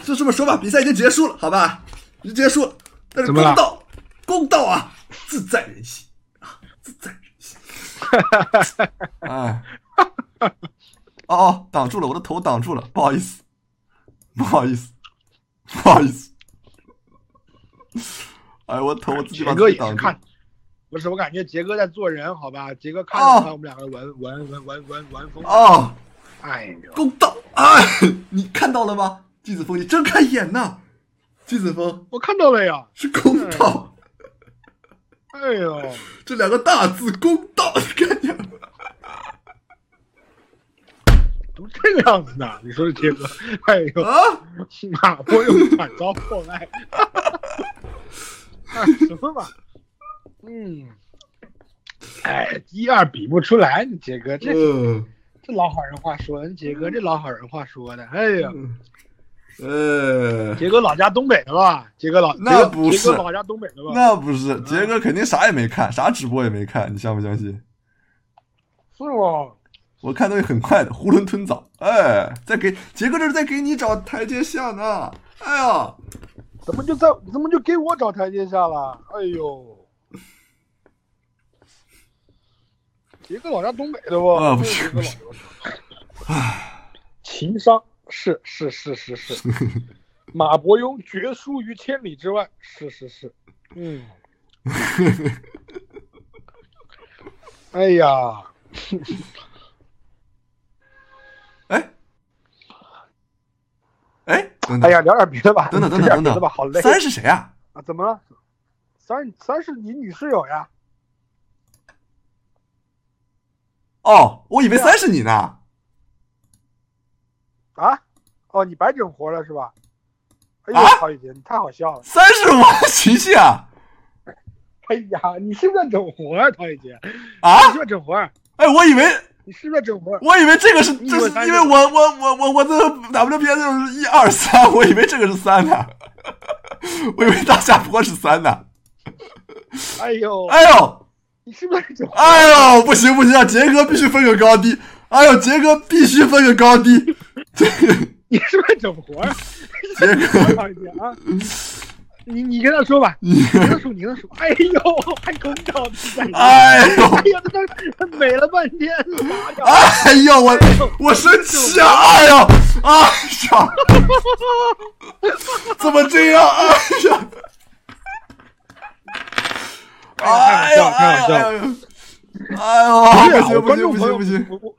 [SPEAKER 2] 就这么说吧，比赛已经结束了，好吧，已经结束了。但是公道，公道啊，自在人心啊，自在人心。哎，哦哦，挡住了，我的头挡住了，不好意思，不好意思，不好意思。(laughs) 哎，我头我自己把
[SPEAKER 1] 杰哥
[SPEAKER 2] 自己挡住。
[SPEAKER 1] 也是看，不是我感觉杰哥在做人，好吧？杰哥看
[SPEAKER 2] 哦
[SPEAKER 1] 了看我们两个玩玩玩玩玩玩疯，
[SPEAKER 2] 哦，
[SPEAKER 1] 哎呦，
[SPEAKER 2] 公道！哎，你看到了吗？季子峰，你睁开眼呐！季子峰
[SPEAKER 1] 我看到了呀，
[SPEAKER 2] 是公道，
[SPEAKER 1] 哎呦，(laughs)
[SPEAKER 2] 这两个大字“公道”，你看见了吗？(laughs)
[SPEAKER 1] 怎么这个样子呢？你说这杰哥，哎呦，
[SPEAKER 2] 啊！
[SPEAKER 1] 马波又惨遭破败，啊，什么嘛？嗯，哎，一二比不出来，你杰哥这
[SPEAKER 2] 嗯，
[SPEAKER 1] 这老好人话说的，你杰哥这老好人话说的，哎呀，
[SPEAKER 2] 呃，
[SPEAKER 1] 杰哥老家东北的吧？杰哥老
[SPEAKER 2] 那不是
[SPEAKER 1] 杰哥老家东北的吧？
[SPEAKER 2] 那不是杰哥肯定啥也没看，啥直播也没看，你相不相信？
[SPEAKER 1] 是吗？
[SPEAKER 2] 我看东西很快的，囫囵吞枣。哎，在给杰哥这是在给你找台阶下呢。哎呀，
[SPEAKER 1] 怎么就在怎么就给我找台阶下了？哎呦，杰哥老家东北的不？
[SPEAKER 2] 啊不是
[SPEAKER 1] 杰哥老家唉，情商是是是是是，(laughs) 马伯庸绝输于千里之外，是是是，嗯，(laughs) 哎呀，
[SPEAKER 2] 哎，哎，
[SPEAKER 1] 哎呀，聊点别的吧，
[SPEAKER 2] 等等等等等等
[SPEAKER 1] 聊点别的吧，好累
[SPEAKER 2] 三是谁啊？
[SPEAKER 1] 啊！怎么了？三三是你女室友呀？
[SPEAKER 2] 哦，我以为三是你呢。
[SPEAKER 1] 啊？哦，你白整活了是吧？哎
[SPEAKER 2] 啊
[SPEAKER 1] 呦，曹雨杰，你太好笑了！
[SPEAKER 2] 三是我的琪琪啊！
[SPEAKER 1] 哎呀，你是不是在整活啊，曹雨杰？
[SPEAKER 2] 啊
[SPEAKER 1] 你是不是整活？
[SPEAKER 2] 哎，我以为
[SPEAKER 1] 你是不是在整活？
[SPEAKER 2] 我以为这个是，这是因为我我我我我这 WPS 是一二三，(laughs) 我以为这个是三呢，(laughs) 我以为大下坡是三呢。
[SPEAKER 1] 哎呦，
[SPEAKER 2] 哎呦，
[SPEAKER 1] 你 (laughs) 是不是在整活？
[SPEAKER 2] 哎呦，不行不行啊，杰哥必须分个高低。哎呦，杰哥必须分个高低。这个
[SPEAKER 1] 你是不是整活？(laughs)
[SPEAKER 2] 杰哥，(laughs)
[SPEAKER 1] 曹雨杰啊！你你跟他说吧，你跟他说，你跟他说。哎呦，还公道自在人。
[SPEAKER 2] 哎呦
[SPEAKER 1] 哎呀，他他美了半天！
[SPEAKER 2] 哎呦，我我生气啊！哎呦，哎呀，怎么这样？哎呀，哎呦，哎呦，哎呦，哎呦，不行不行不行不行！
[SPEAKER 1] 我我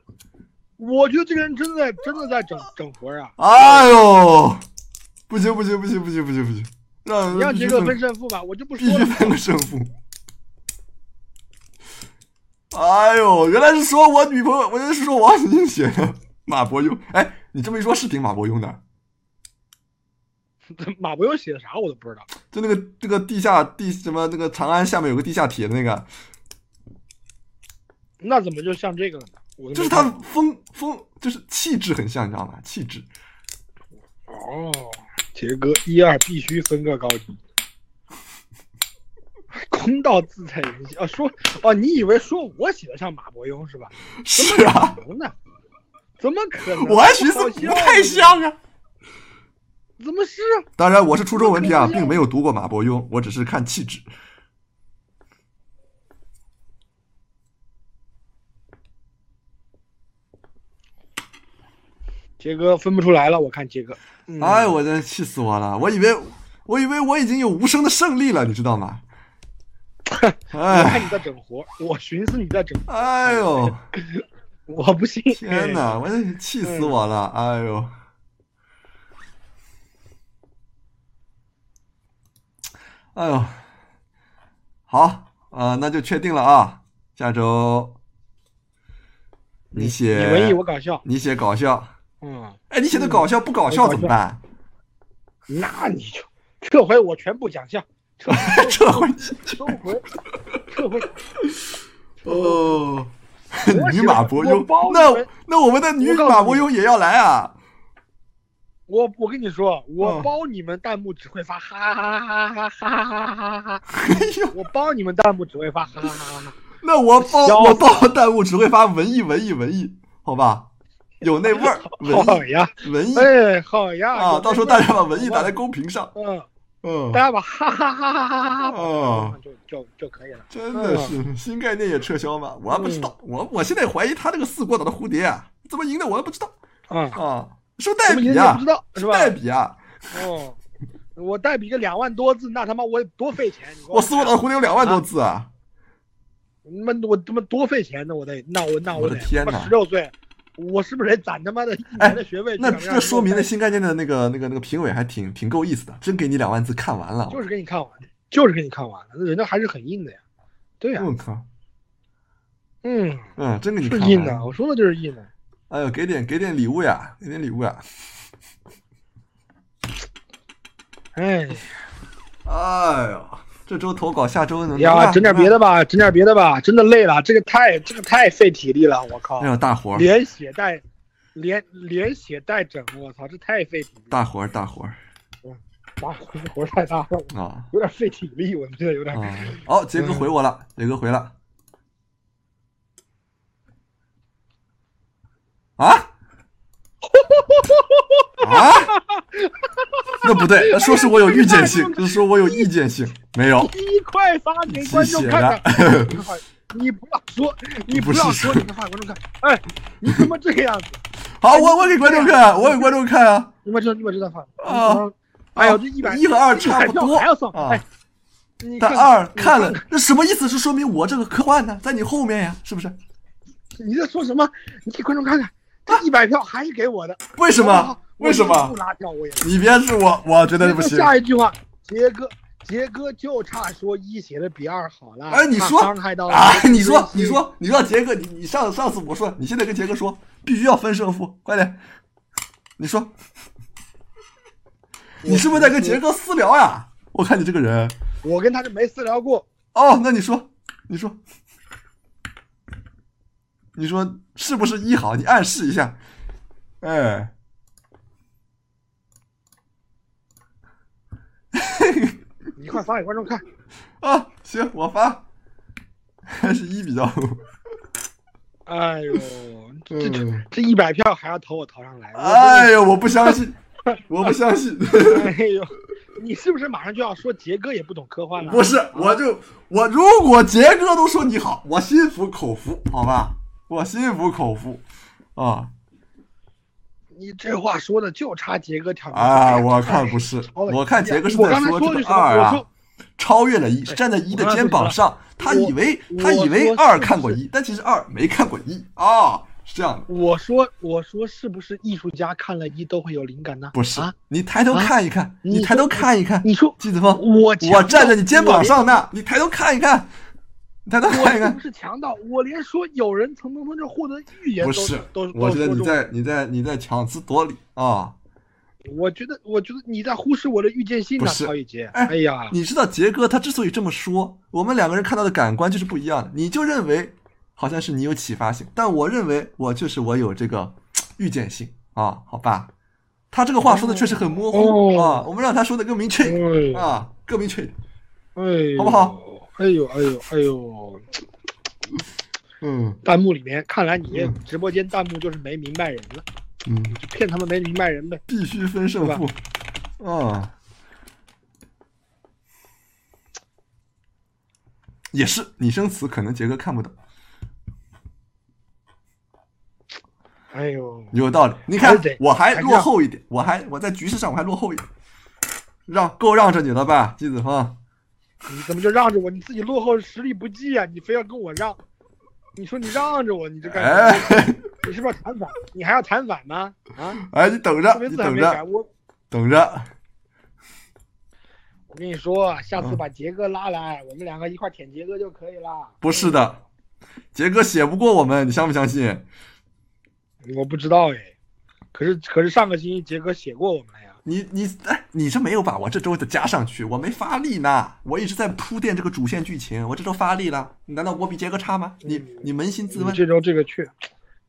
[SPEAKER 1] 我觉得这个人真的在真的在整整活啊！
[SPEAKER 2] 哎呦，不行不行不行不行不行不行！让
[SPEAKER 1] 让杰
[SPEAKER 2] 克分
[SPEAKER 1] 分胜负吧，我就不说了。
[SPEAKER 2] 必须分个胜负。哎呦，原来是说我女朋友，我原来是说王子英写的马伯庸。哎，你这么一说，是挺马伯庸的。(laughs)
[SPEAKER 1] 马伯庸写的啥我都不知道。
[SPEAKER 2] 就那个这个地下地什么那个长安下面有个地下铁的那个，
[SPEAKER 1] 那怎么就像这个了呢？我
[SPEAKER 2] 就是他风风就是气质很像，你知道吗？气质。
[SPEAKER 1] 哦，杰哥一二必须分个高低。(laughs) 公道自在人心啊！说哦，你以为说我写的像马伯庸是吧？怎
[SPEAKER 2] 是啊，
[SPEAKER 1] 么可能呢？怎么可能？
[SPEAKER 2] 我还寻思不太像啊。
[SPEAKER 1] 怎么是？
[SPEAKER 2] 当然，我是初中文凭啊，并没有读过马伯庸，我只是看气质。
[SPEAKER 1] 杰哥分不出来了，我看杰哥。嗯
[SPEAKER 2] 哎，我真气死我了！我以为我以为我已经有无声的胜利了，你知道吗？(laughs)
[SPEAKER 1] 我看
[SPEAKER 2] 哎
[SPEAKER 1] 你在整活，我寻思你在整，
[SPEAKER 2] 哎呦！(laughs)
[SPEAKER 1] 我不信。
[SPEAKER 2] 天哪，我真气死我了！哎呦，哎呦，好啊、那就确定了啊，下周你写
[SPEAKER 1] 你文艺，我搞笑。
[SPEAKER 2] 你写搞笑，
[SPEAKER 1] 嗯，
[SPEAKER 2] 哎，你写的搞笑不搞笑怎么办？
[SPEAKER 1] 那你就撤回我全部奖项，撤
[SPEAKER 2] 撤回 (laughs)
[SPEAKER 1] 撤回，撤回，(laughs)
[SPEAKER 2] 哦，女马伯庸，那那我们的女马伯庸也要来啊！
[SPEAKER 1] 我我跟你说，我
[SPEAKER 2] 嗯
[SPEAKER 1] 包你们弹幕只会发哈哈哈哈哈哈哈哈哈，我包你们弹幕只会发哈哈哈哈。(laughs)
[SPEAKER 2] 那我包我包弹幕只会发文艺文艺文艺，好吧？有那味儿，文艺
[SPEAKER 1] 好呀，
[SPEAKER 2] 文艺
[SPEAKER 1] 哎，好呀，
[SPEAKER 2] 啊！到时候大家把文艺打在公屏上，
[SPEAKER 1] 嗯，
[SPEAKER 2] 嗯
[SPEAKER 1] 大，家把哈哈哈哈哈哈哈
[SPEAKER 2] 哦
[SPEAKER 1] 就就就可以了。
[SPEAKER 2] 真的是新概念也撤销吗？我还不知道，我我现在怀疑他那个四国岛的蝴蝶啊，怎么赢的我还不知道
[SPEAKER 1] 嗯，
[SPEAKER 2] 啊，是不是代笔啊
[SPEAKER 1] 也不知？道是吧？
[SPEAKER 2] 代笔啊！
[SPEAKER 1] 哦，我代笔个两万多字，那他妈我多费钱！你
[SPEAKER 2] 我四国岛的蝴蝶有两万多字啊！
[SPEAKER 1] 他妈我他妈多费钱呢！我得那我那
[SPEAKER 2] 我的
[SPEAKER 1] 得
[SPEAKER 2] 天哪
[SPEAKER 1] 十六岁，我是不是得攒他妈的一
[SPEAKER 2] 哎
[SPEAKER 1] 年的学费去
[SPEAKER 2] 那这说明
[SPEAKER 1] 给我
[SPEAKER 2] 那新概念的那个那个那个评委还挺挺够意思的，真给你两万字看完了。
[SPEAKER 1] 就是给你看完，就是给你看完了，那人家还是很硬的呀。对呀，
[SPEAKER 2] 我靠，
[SPEAKER 1] 嗯，
[SPEAKER 2] 嗯，真给你看
[SPEAKER 1] 是硬的，
[SPEAKER 2] 完了。
[SPEAKER 1] 我说的就是硬的。
[SPEAKER 2] 哎呦，给点给点礼物呀，给点礼物呀！
[SPEAKER 1] 哎
[SPEAKER 2] 哎呦，这周投稿，下周能
[SPEAKER 1] 呀，整点别
[SPEAKER 2] 的。
[SPEAKER 1] 吧，整点别的吧，真的累了，这个太这个太费体力了，我靠
[SPEAKER 2] 哎，呦，大活儿，
[SPEAKER 1] 连写带连连写带整，我操，这太费体力了，
[SPEAKER 2] 大活儿，大活儿
[SPEAKER 1] 大活活太大了，
[SPEAKER 2] 啊
[SPEAKER 1] 有点费体力，我觉得有点。
[SPEAKER 2] 好！哦，杰哥回我了，杰哥回了。啊？啊？那不对，那说是我有预见性，就是说我有意见性，没有。
[SPEAKER 1] 一块发给观众看看。(laughs) 你不要说，你不要说，你们发给观众看。哎，你怎么这个样子？(laughs)
[SPEAKER 2] 好，我我给观众看，我给观众看啊。
[SPEAKER 1] 你们知道，你们知道发。
[SPEAKER 2] 啊
[SPEAKER 1] 哎呦，这一百
[SPEAKER 2] 一和二差不多。啊但
[SPEAKER 1] 看
[SPEAKER 2] 二看了
[SPEAKER 1] 你，
[SPEAKER 2] 这什么意思？是说明我这个科幻呢，在你后面呀，是不是？
[SPEAKER 1] 你在说什么？你给观众看看，这一百票还是给我的。
[SPEAKER 2] 为什么？为什
[SPEAKER 1] 不
[SPEAKER 2] 么？
[SPEAKER 1] 拉票我也。
[SPEAKER 2] 你别是我，我觉得不行。
[SPEAKER 1] 下一句话，杰哥，杰哥就差说一写的比二好了。
[SPEAKER 2] 哎，你说
[SPEAKER 1] 伤害到了
[SPEAKER 2] 哎，你说，你说，你说，杰哥，你你上上次我说，你现在跟杰哥说，必须要分胜负，快点，你说，你是不是在跟杰哥私聊呀？我看你这个人。
[SPEAKER 1] 我跟他是没私聊过。
[SPEAKER 2] 哦，那你说，你说，你说是不是一好？你暗示一下。哎，
[SPEAKER 1] 你快发给观众看。
[SPEAKER 2] 啊，行，我发，还是一比较多。
[SPEAKER 1] 哎呦，(laughs) 这这
[SPEAKER 2] 嗯
[SPEAKER 1] 这一百票还要投我头上来。我
[SPEAKER 2] 哎呦，我不相信，我不相信。(laughs)
[SPEAKER 1] 哎呦，你是不是马上就要说杰哥也不懂科幻了？
[SPEAKER 2] 不是，我就我如果杰哥都说你好，我心服口服，好吧？我心服口服啊
[SPEAKER 1] 你这话说的就差杰哥挑战
[SPEAKER 2] 啊！我看不是，我看杰哥是在说这个二啊，超越了一，是站在一的肩膀上。他以为他以为二看过一，但其实二没看过一啊，是这样的。
[SPEAKER 1] 我说我说是不是艺术家看了一都会有灵感呢？
[SPEAKER 2] 不是
[SPEAKER 1] 啊，，
[SPEAKER 2] 你抬头看一看，
[SPEAKER 1] 你
[SPEAKER 2] 你抬头看一看，
[SPEAKER 1] 你说
[SPEAKER 2] 季子峰，
[SPEAKER 1] 我
[SPEAKER 2] 我站在你肩膀上呢，你抬头看一看，你抬头看一看
[SPEAKER 1] 我是不。是强盗？我连说有人从从从这获得预言都
[SPEAKER 2] 不是
[SPEAKER 1] 都，都
[SPEAKER 2] 我觉得你在你在你在强词夺理啊！
[SPEAKER 1] 我觉得我觉得你在忽视我的预见性呢，
[SPEAKER 2] 不是
[SPEAKER 1] 曹宇杰。
[SPEAKER 2] 哎
[SPEAKER 1] 哎呀，
[SPEAKER 2] 你知道杰哥他之所以这么说，我们两个人看到的感官就是不一样的。你就认为好像是你有启发性，但我认为我就是我有这个预见性啊，好吧？他这个话说的确实很模糊、
[SPEAKER 1] 哦
[SPEAKER 2] 啊，我们让他说的更明确一点
[SPEAKER 1] 哎
[SPEAKER 2] 啊，更明确一点。
[SPEAKER 1] 哎，
[SPEAKER 2] 好不好？
[SPEAKER 1] 哎呦哎呦哎呦！
[SPEAKER 2] 嗯
[SPEAKER 1] 弹幕里面，看来你
[SPEAKER 2] 嗯
[SPEAKER 1] 直播间弹幕就是没明白人了，
[SPEAKER 2] 嗯，
[SPEAKER 1] 就骗他们没明白人呗。
[SPEAKER 2] 必须分胜负啊！也是拟声词，可能杰哥看不懂，
[SPEAKER 1] 哎呦，
[SPEAKER 2] 有道理。你看
[SPEAKER 1] 还，
[SPEAKER 2] 我还落后一点，我还我在局势上我还落后一点，让够让着你了吧，季子峰？
[SPEAKER 1] 你怎么就让着我？你自己落后实力不济啊！你非要跟我让，你说你让着我，你这干什么？
[SPEAKER 2] 哎
[SPEAKER 1] 你是不是要弹反？你还要弹反吗？啊，
[SPEAKER 2] 哎，你等着你等着，
[SPEAKER 1] 我
[SPEAKER 2] 等着。
[SPEAKER 1] 我跟你说，下次
[SPEAKER 2] 嗯
[SPEAKER 1] 把杰哥拉来，我们两个一块舔杰哥就可以了。
[SPEAKER 2] 不是的，杰哥写不过我们，你相不相信？
[SPEAKER 1] 我不知道哎，可是可是上个星期杰哥写过我们了呀。
[SPEAKER 2] 你你哎，你这没有把我这周的加上去，我没发力呢，我一直在铺垫这个主线剧情，我这周发力了，难道我比杰哥差吗？你你扪心自问，
[SPEAKER 1] 这周这个去，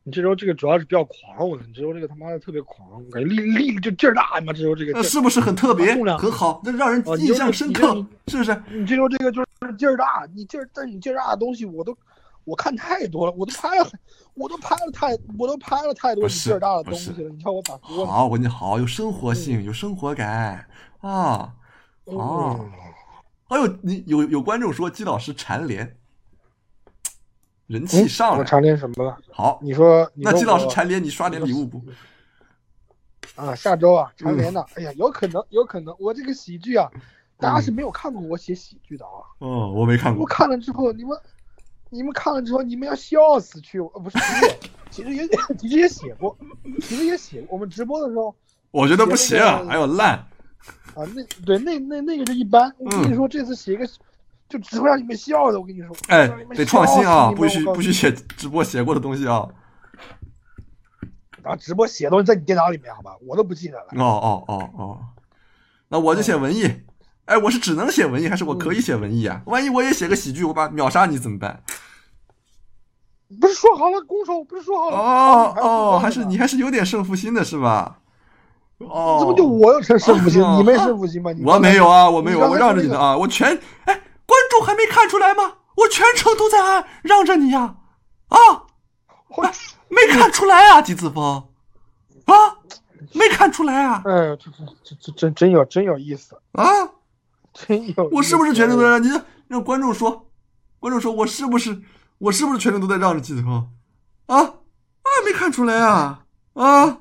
[SPEAKER 1] 你这周这个主要是比较狂，我的，你这周这个他妈的特别狂，我感觉力力就劲儿大妈，这周这个
[SPEAKER 2] 是不是很特别很好？那让人印象深刻
[SPEAKER 1] 你，
[SPEAKER 2] 是不是？
[SPEAKER 1] 你这周这个就是劲儿大，你劲儿，但你劲儿大的东西我都我看太多了，我都拍了，我都拍了太，我都拍了太多劲儿大的东西了，你叫我咋说？
[SPEAKER 2] 好，我跟你好，有生活性，有生活感啊。哦
[SPEAKER 1] 嗯，
[SPEAKER 2] 还有你有有观众说季老师蝉联，人气
[SPEAKER 1] 嗯
[SPEAKER 2] 上来。
[SPEAKER 1] 我蝉联什么了？
[SPEAKER 2] 好，
[SPEAKER 1] 你说，你说
[SPEAKER 2] 那季老师
[SPEAKER 1] 我
[SPEAKER 2] 蝉联，你刷点礼物不？
[SPEAKER 1] 啊，下周啊，蝉联
[SPEAKER 2] 嗯
[SPEAKER 1] 的，哎呀，有可能，有可能，我这个喜剧啊，大家是没有看过我写喜剧的啊。
[SPEAKER 2] 哦，我没看过我。
[SPEAKER 1] 看了之后，你们，你们看了之后，你们要笑死去。呃，不是，(laughs) 其实也，其实也写过，其实也写过。我们直播的时候
[SPEAKER 2] 我觉得不行还有烂。
[SPEAKER 1] 啊，那对那那那个就一般。我跟
[SPEAKER 2] 嗯
[SPEAKER 1] 你说，这次写一个，就只会让你们笑的。我跟你说，
[SPEAKER 2] 哎得创新啊，不许不许写直播写过的东西啊。
[SPEAKER 1] 啊，直播写的东西在你电脑里面，好吧，我都不记得了。
[SPEAKER 2] 哦哦哦哦，那我就写文艺。哎，我是只能写文艺，还是我可以写文艺啊？万一我也写个喜剧，我把秒杀你怎么办？
[SPEAKER 1] 不是说好了攻守，不是说好了
[SPEAKER 2] 哦哦，
[SPEAKER 1] 哦，
[SPEAKER 2] 还是你还是有点胜负心的是吧？哦，
[SPEAKER 1] 这不就我有成胜负心，
[SPEAKER 2] 哦 (laughs)
[SPEAKER 1] 你没胜负心吗？你
[SPEAKER 2] 我没有啊，我没有，我让着你的啊，我全哎，观众还没看出来吗？我全程都在按让着你呀，啊，
[SPEAKER 1] 我
[SPEAKER 2] 没看出来啊，季子峰，啊，没看出来啊，
[SPEAKER 1] 哎呦，这这这这真真有真有意思，
[SPEAKER 2] 啊，
[SPEAKER 1] 真有。
[SPEAKER 2] 我是不是全程都在让你让观众说，观众说我是不是我是不是全程都在让着季子峰？啊？啊，没看出来啊？啊！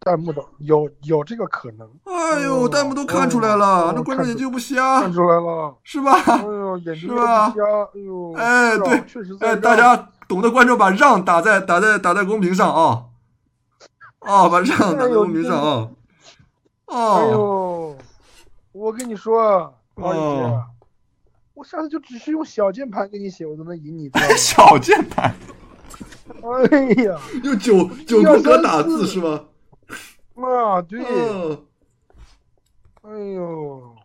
[SPEAKER 1] 弹幕的有有这个可能，
[SPEAKER 2] 哎呦，
[SPEAKER 1] 哦
[SPEAKER 2] 弹幕都看出来了，
[SPEAKER 1] 哦
[SPEAKER 2] 那观众眼睛又不
[SPEAKER 1] 看，出来了。
[SPEAKER 2] 是吧？
[SPEAKER 1] 哎呦，眼睛不
[SPEAKER 2] 是吧？
[SPEAKER 1] 瞎，哎呦，
[SPEAKER 2] 哎，对
[SPEAKER 1] 确实，
[SPEAKER 2] 哎，大家懂的观众把让打在打在打在公屏上啊，啊，把让打在公屏上啊，
[SPEAKER 1] 哎
[SPEAKER 2] 哦，
[SPEAKER 1] 呦，我跟你说，
[SPEAKER 2] 哦。
[SPEAKER 1] 杰，我下次就只是用小键盘给你写，我都能赢你？(laughs)
[SPEAKER 2] 小键盘？
[SPEAKER 1] 哎呀，(laughs)
[SPEAKER 2] 用九九宫格打字是吗？(laughs)
[SPEAKER 1] 啊，对，
[SPEAKER 2] 嗯，
[SPEAKER 1] 哎呦，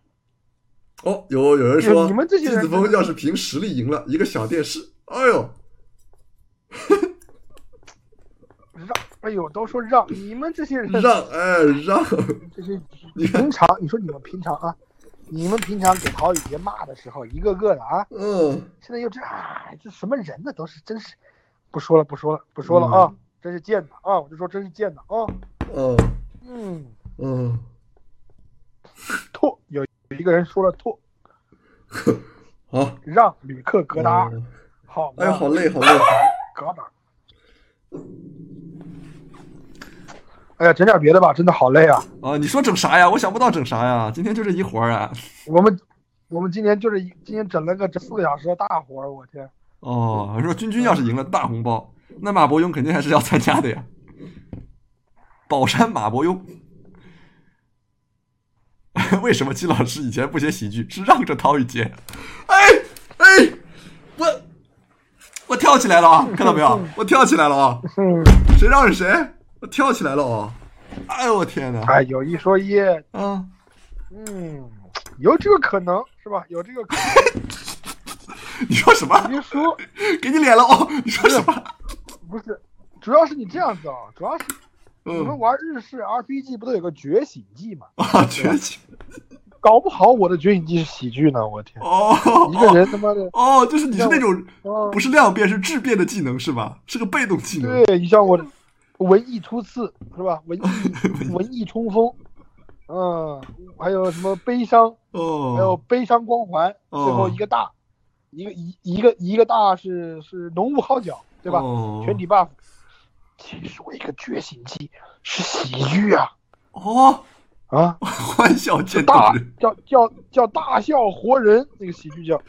[SPEAKER 2] 哦，有有人说
[SPEAKER 1] 你们这些人
[SPEAKER 2] 季子峰要是凭实力赢了一个小电视，哎呦，
[SPEAKER 1] 让，哎呦，都说让，你们这些人
[SPEAKER 2] 让哎让，
[SPEAKER 1] 这些平常，你说你们平常啊，你们平常给陶宇杰骂的时候，一个个的啊，
[SPEAKER 2] 嗯，
[SPEAKER 1] 现在又这，哎，这什么人呢？都是真是，不说了，不说了，不说了啊！真是贱的啊！我就说真是贱的啊！
[SPEAKER 2] 嗯
[SPEAKER 1] 嗯，
[SPEAKER 2] 嗯，
[SPEAKER 1] 吐，有有一个人说了吐，
[SPEAKER 2] 好，
[SPEAKER 1] 让旅客格达，
[SPEAKER 2] 嗯
[SPEAKER 1] 好吗？
[SPEAKER 2] 哎呀，好累好累，
[SPEAKER 1] 格达。哎呀，整点别的吧，真的好累啊！
[SPEAKER 2] 啊，你说整啥呀？我想不到整啥呀，今天就这一活儿啊。
[SPEAKER 1] 我们我们今天就是一今天整了个这四个小时的大活儿，我天！
[SPEAKER 2] 哦，说君君要是赢了大红包，那马伯庸肯定还是要参加的呀。宝山马伯庸，(laughs) 为什么季老师以前不写喜剧，是让着陶宇杰？哎哎，我我跳起来了啊！看到没有？我跳起来了啊！
[SPEAKER 1] 嗯，(laughs)
[SPEAKER 2] 谁让着谁？我跳起来了哦！哎呦我天哪！
[SPEAKER 1] 哎，有一说一，
[SPEAKER 2] 嗯，
[SPEAKER 1] 嗯，有这个可能是吧？有这个可能，(laughs)
[SPEAKER 2] 你说什么？
[SPEAKER 1] 别说。
[SPEAKER 2] 给你脸了哦！你说什么？
[SPEAKER 1] 不是，主要是你这样子啊，主要是你们
[SPEAKER 2] 嗯
[SPEAKER 1] 玩日式 RPG 不都有个觉醒技吗？
[SPEAKER 2] 啊，觉醒
[SPEAKER 1] 搞不好我的觉醒技是喜剧呢，我天！
[SPEAKER 2] 哦！
[SPEAKER 1] 一个人他妈的，
[SPEAKER 2] 哦，就是你是那种
[SPEAKER 1] 哦
[SPEAKER 2] 不是量变是质变的技能是吧？是个被动技能。
[SPEAKER 1] 对你像我文艺突刺是吧？文艺 (laughs) 文艺冲锋，嗯，还有什么悲伤，哦还有
[SPEAKER 2] 哦，
[SPEAKER 1] 悲伤光环，
[SPEAKER 2] 哦
[SPEAKER 1] 最后一个大，一个一一个一个大是是浓雾号角，对吧？
[SPEAKER 2] 哦
[SPEAKER 1] 全体 buff。其实我一个觉醒技是喜剧啊
[SPEAKER 2] 哦，
[SPEAKER 1] 啊！
[SPEAKER 2] 欢笑见
[SPEAKER 1] 大。叫叫叫大笑活人，那个喜剧叫。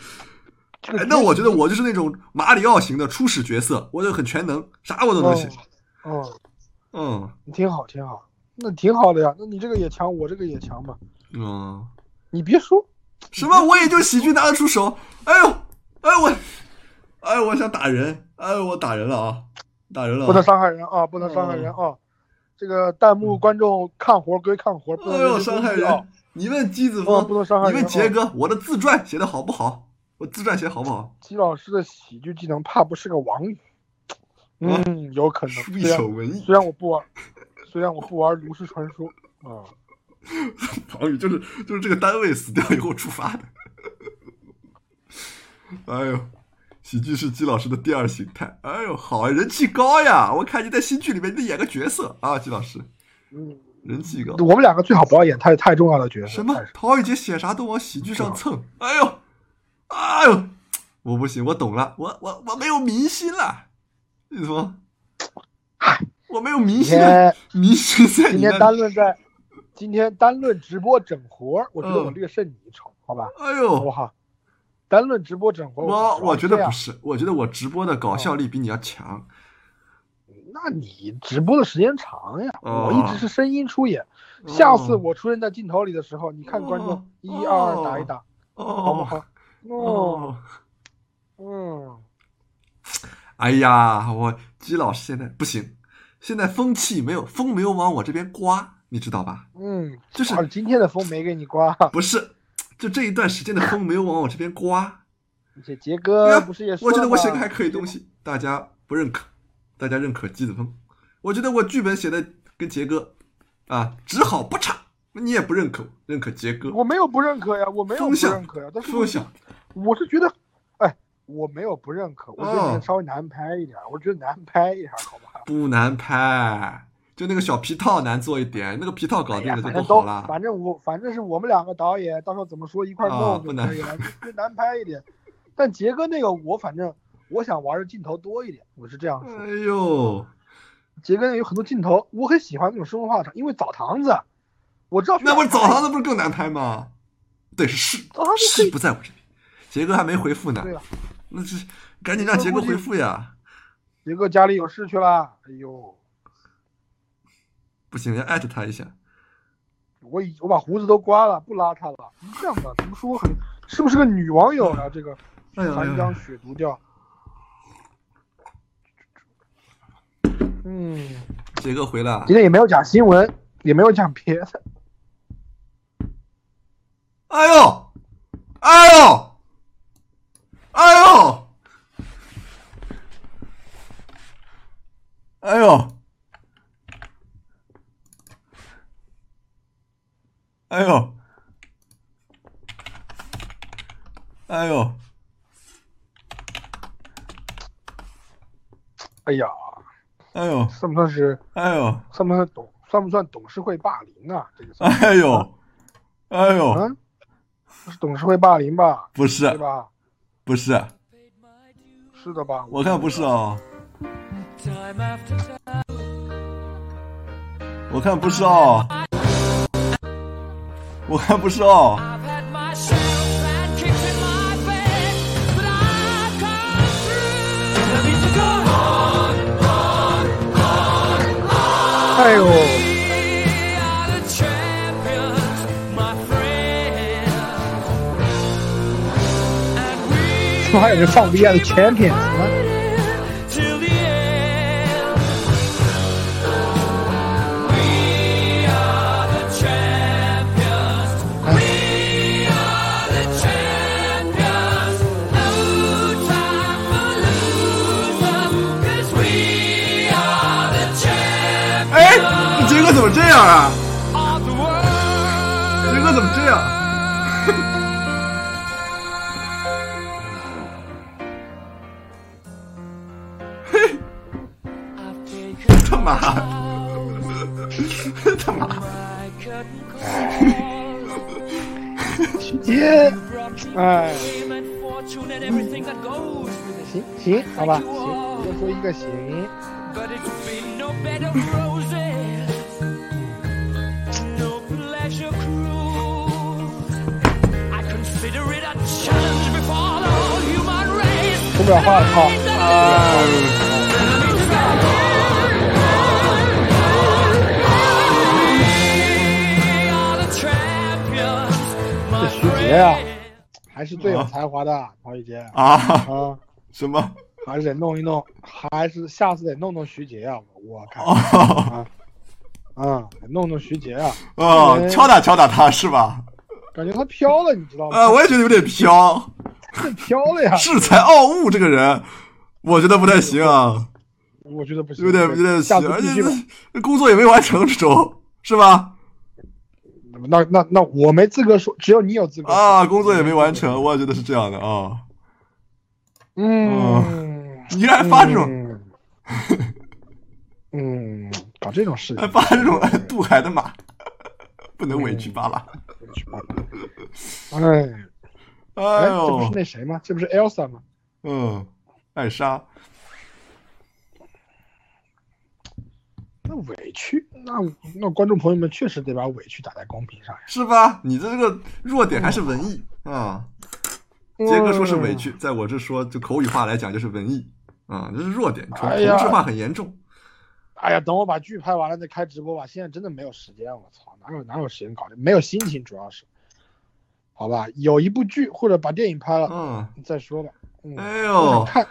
[SPEAKER 1] 这个
[SPEAKER 2] 哎，那我觉得我就是那种马里奥型的初始角色，我就很全能，啥我都能写。
[SPEAKER 1] 嗯，
[SPEAKER 2] 嗯
[SPEAKER 1] 嗯，挺好挺好，那挺好的呀。那你这个也强，我这个也强嘛。
[SPEAKER 2] 嗯，
[SPEAKER 1] 你别说，
[SPEAKER 2] 什么？我也就喜剧拿得出手。哎呦，哎我，哎我想打人，哎我打人了啊，打人了啊。
[SPEAKER 1] 不能伤害人啊，不能伤害人啊。这个弹幕观众看活归看活，不能
[SPEAKER 2] 伤害人！你问姬子
[SPEAKER 1] 哦不能伤
[SPEAKER 2] 害人，你问杰哥，我的自传写的好不好？我自传写得好不好？(laughs)
[SPEAKER 1] 姬老师的喜剧技能怕不是个王语，嗯，有可能。
[SPEAKER 2] 书一手文艺，
[SPEAKER 1] 虽然我不玩，虽然我不玩炉石传说啊，(laughs)
[SPEAKER 2] 王宇就是就是这个单位死掉以后触发的。哎呦，喜剧是姬老师的第二形态。哎呦，好啊，人气高呀！我看你在新剧里面你得演个角色啊，姬老师，
[SPEAKER 1] 嗯，
[SPEAKER 2] 人气高。
[SPEAKER 1] 我们两个最好不要演太太重要的角色。
[SPEAKER 2] 什么？陶宇杰写啥都往喜剧上蹭。哎呦，哎呦，我不行，我懂了，我我我没有明星了。你说，我没有明
[SPEAKER 1] 今
[SPEAKER 2] 星明星在
[SPEAKER 1] 今天。单论在今天单论直播整活儿，我觉得我
[SPEAKER 2] 嗯
[SPEAKER 1] 略胜你一筹，好吧？
[SPEAKER 2] 哎呦，
[SPEAKER 1] 好？单论直播整活儿，
[SPEAKER 2] 我我觉得不是，我觉得我直播的搞笑力比你要强。
[SPEAKER 1] 那你直播的时间长呀，
[SPEAKER 2] 哦
[SPEAKER 1] 我一直是声音出演。下次我出现在镜头里的时候，你看观
[SPEAKER 2] 哦
[SPEAKER 1] 众一二二打一打，好不
[SPEAKER 2] 哦
[SPEAKER 1] 好？哦，
[SPEAKER 2] 哦，
[SPEAKER 1] 嗯，
[SPEAKER 2] 哎呀，我姬老师现在不行，现在风气没有风没有往我这边刮，你知道吧？
[SPEAKER 1] 嗯，
[SPEAKER 2] 就是
[SPEAKER 1] 啊今天的风没给你刮，
[SPEAKER 2] 不是，就这一段时间的风没有往我这边刮。
[SPEAKER 1] 而且杰哥不是也说
[SPEAKER 2] 我觉得我写个还可以东西，大家不认可，大家认可姬子峰。我觉得我剧本写的跟杰哥啊只好不差，你也不认可，认可杰哥。
[SPEAKER 1] 我没有不认可呀，我没有不认可呀，但是
[SPEAKER 2] 风向
[SPEAKER 1] 我是觉得，哎，我没有不认可，我觉得稍微难拍一点，我觉得难拍一点，好吧？
[SPEAKER 2] 不难拍，就那个小皮套难做一点，那个皮套搞定了就好了。
[SPEAKER 1] 反正我反正是我们两个导演，到时候怎么说一块
[SPEAKER 2] 啊
[SPEAKER 1] 弄
[SPEAKER 2] 不难
[SPEAKER 1] 就可以了，就难拍一点。但杰哥那个我反正我想玩的镜头多一点，我是这样说。
[SPEAKER 2] 哎呦，
[SPEAKER 1] 杰哥那有很多镜头，我很喜欢那种生活化场，因为澡堂子，我知道
[SPEAKER 2] 那不是澡堂子不是更难拍吗？对，是是不在我这边，杰哥还没回复呢。
[SPEAKER 1] 对了，
[SPEAKER 2] 那是赶紧让杰哥回复呀！
[SPEAKER 1] 杰哥家里有事去了，哎呦，
[SPEAKER 2] 不行，要艾特他一下。
[SPEAKER 1] 我已我把胡子都刮了，不邋遢了。这样吧，怎么说很是不是个女网友啊？这个
[SPEAKER 2] 哎呦哎呦
[SPEAKER 1] 韩江雪毒调。嗯，
[SPEAKER 2] 杰哥回来
[SPEAKER 1] 今，天也没有讲新闻，也没有讲别的。
[SPEAKER 2] 哎呦，哎呦，哎呦，哎呦，哎呦，哎呦，
[SPEAKER 1] 哎呀，
[SPEAKER 2] 哎呦，
[SPEAKER 1] 算不算是
[SPEAKER 2] 哎呦，
[SPEAKER 1] 算不算董算不算董事会霸凌啊？这个算。
[SPEAKER 2] 哎呦，哎呦，
[SPEAKER 1] 嗯，不是董事会霸凌吧？
[SPEAKER 2] 不是。
[SPEAKER 1] 对，吧？
[SPEAKER 2] 不是，
[SPEAKER 1] 是的吧？
[SPEAKER 2] 我看不是哦，我看不是哦，我看不是哦
[SPEAKER 4] ，I've had
[SPEAKER 1] 还有这放
[SPEAKER 4] 不下的全品，
[SPEAKER 2] 哎，这结怎么这样啊？
[SPEAKER 1] 哎，行行，好吧，行，再说一个行。说不了话，
[SPEAKER 4] 操！
[SPEAKER 1] 这徐杰
[SPEAKER 4] 呀。
[SPEAKER 1] 还是最有才华的陶宇杰
[SPEAKER 2] 啊？
[SPEAKER 1] 啊，
[SPEAKER 2] 什么？
[SPEAKER 1] 还是得弄一弄，还是下次得弄弄徐杰啊！我靠
[SPEAKER 2] 哦，
[SPEAKER 1] 啊！啊，弄弄徐杰啊，
[SPEAKER 2] 哦，
[SPEAKER 1] 哎
[SPEAKER 2] 敲打敲打他是吧？
[SPEAKER 1] 感觉他飘了，你知道吗？
[SPEAKER 2] 啊，我也觉得有点飘，
[SPEAKER 1] 太飘了呀，(laughs)
[SPEAKER 2] 恃才傲物这个人，我觉得不太行啊，
[SPEAKER 1] 我觉得不行，
[SPEAKER 2] 有点有点
[SPEAKER 1] 下
[SPEAKER 2] 行，而且工作也没完成，这周是吧？
[SPEAKER 1] 那那那我没资格说，只有你有资格
[SPEAKER 2] 啊，工作也没完成，我也觉得是这样的啊。
[SPEAKER 1] 嗯，(laughs)
[SPEAKER 2] 你还发这种
[SPEAKER 1] 嗯，嗯，搞这种事情，
[SPEAKER 2] 还发这种渡海的马，不能委屈巴拉。
[SPEAKER 1] 哎，
[SPEAKER 2] 哎
[SPEAKER 1] 哎，这不是，那谁吗？这不是 Elsa 吗？
[SPEAKER 2] 嗯，艾莎，
[SPEAKER 1] 那委屈，那那观众朋友们确实得把委屈打在公屏上呀。
[SPEAKER 2] 是吧？你的这个弱点还是文艺啊。杰哥说是委
[SPEAKER 1] 嗯
[SPEAKER 2] 屈，在我这说就口语化来讲就是文艺啊，这是弱点，同质化很严重。
[SPEAKER 1] 哎呀，等我把剧拍完了再开直播吧。现在真的没有时间，我操，哪有哪有时间搞这？没有心情，主要是。好吧，有一部剧或者把电影拍了，
[SPEAKER 2] 嗯，
[SPEAKER 1] 再说吧。嗯，
[SPEAKER 2] 哎呦
[SPEAKER 1] 想，看，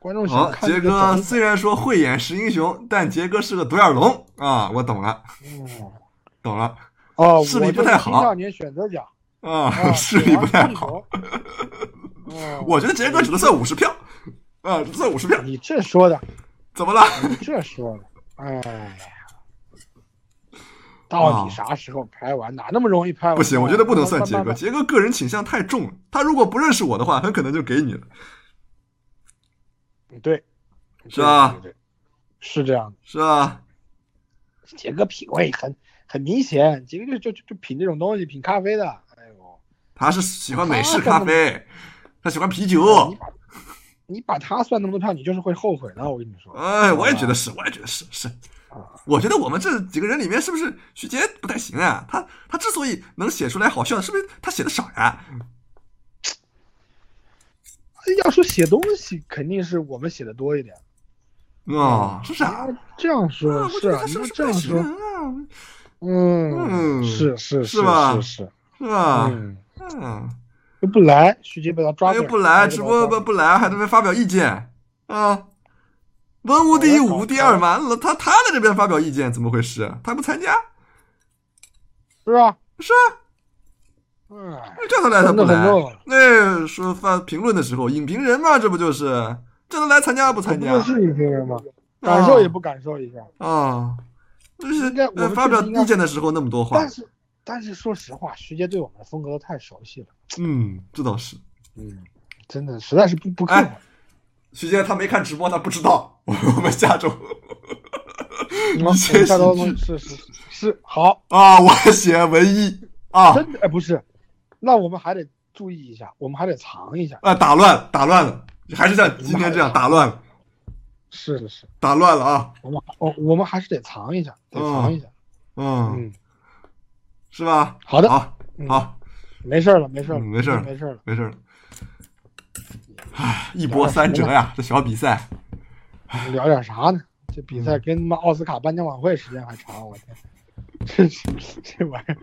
[SPEAKER 1] 观众
[SPEAKER 2] 好，杰哥虽然说慧眼识英雄，但杰哥是个独眼龙啊，我懂了，
[SPEAKER 1] 嗯，(laughs)
[SPEAKER 2] 懂了
[SPEAKER 1] 哦，
[SPEAKER 2] 视力
[SPEAKER 1] 我
[SPEAKER 2] 不太好
[SPEAKER 1] 就是青少年选择奖
[SPEAKER 2] 啊，(laughs)
[SPEAKER 1] 啊，
[SPEAKER 2] 视力不太好。我觉得杰哥只能算五十票啊，只算五十票，
[SPEAKER 1] 你这说的，
[SPEAKER 2] 怎么了？
[SPEAKER 1] 你这说的，哎呀，到底啥时候拍完？哪那么容易拍完？
[SPEAKER 2] 不行，我觉得不能算杰哥，杰哥个人倾向太重了。他如果不认识我的话，很可能就给你了。
[SPEAKER 1] 慢对，
[SPEAKER 2] 是吧
[SPEAKER 1] 对？对对是这样的。
[SPEAKER 2] 是吧？
[SPEAKER 1] 杰哥品味很很明显，杰哥就就就就品这种东西，品咖啡的。哎呦，
[SPEAKER 2] 他是喜欢美式咖啡，他喜欢啤酒。
[SPEAKER 1] 你把你把他算那么多票，你就是会后悔的。我跟你说，
[SPEAKER 2] 哎，我也觉得是，我也觉得是是。我觉得我们这几个人里面，是不是徐杰不太行啊？他他之所以能写出来好笑，是不是他写的少呀？
[SPEAKER 1] 要说写东西，肯定是我们写的多一点。
[SPEAKER 2] 啊，是啊，
[SPEAKER 1] 啊，这样说是
[SPEAKER 2] 是不
[SPEAKER 1] 那这样说，
[SPEAKER 2] 啊？
[SPEAKER 1] 嗯，
[SPEAKER 2] 嗯
[SPEAKER 1] 是是
[SPEAKER 2] 是吧
[SPEAKER 1] 是是，
[SPEAKER 2] 是吧？
[SPEAKER 1] 嗯，
[SPEAKER 2] 嗯，
[SPEAKER 1] 又不来，徐杰被他抓
[SPEAKER 2] 又不来，直播不不来，还在那边发表意见啊？文无第一，武无第二嘛。那他他在这边发表意见，怎么回事？他不参加？
[SPEAKER 1] 是吧？
[SPEAKER 2] 是啊，
[SPEAKER 1] 嗯，
[SPEAKER 2] 叫他来他不来。那说发评论的时候，影评人嘛，这不就是叫他来参加不参加
[SPEAKER 1] 不是影评人吗？感受也不感受一下。
[SPEAKER 2] 啊？就是发表意见的时候那么多话
[SPEAKER 1] 但，是但是说实话，徐杰对我们的风格都太熟悉了，
[SPEAKER 2] 嗯，这倒是。
[SPEAKER 1] 嗯，真的实在是不不客气。
[SPEAKER 2] 哎徐杰他没看直播，他不知道。(laughs) 我们下周
[SPEAKER 1] 嗯我们
[SPEAKER 2] 这
[SPEAKER 1] 下周
[SPEAKER 2] 喜剧
[SPEAKER 1] 是是是是好，
[SPEAKER 2] 啊，我写文艺啊
[SPEAKER 1] 真的哎不是，那我们还得注意一下，我们还得藏一下。
[SPEAKER 2] 啊，打乱打乱了，还是像今天这样打乱了，
[SPEAKER 1] 是是是，
[SPEAKER 2] 打乱了啊，
[SPEAKER 1] 我们我我们还是得藏一下，得藏一下。
[SPEAKER 2] 嗯，
[SPEAKER 1] 嗯，
[SPEAKER 2] 是吧？
[SPEAKER 1] 好的
[SPEAKER 2] 好，
[SPEAKER 1] 嗯
[SPEAKER 2] 好，
[SPEAKER 1] 没事了，没事了，
[SPEAKER 2] 嗯没事了
[SPEAKER 1] 没事了。
[SPEAKER 2] 没事了。唉，一波三折呀，这小比赛。
[SPEAKER 1] 聊点啥呢？这比
[SPEAKER 2] 嗯
[SPEAKER 1] 赛跟他妈奥斯卡颁奖晚会时间还长，我天！这是这玩意儿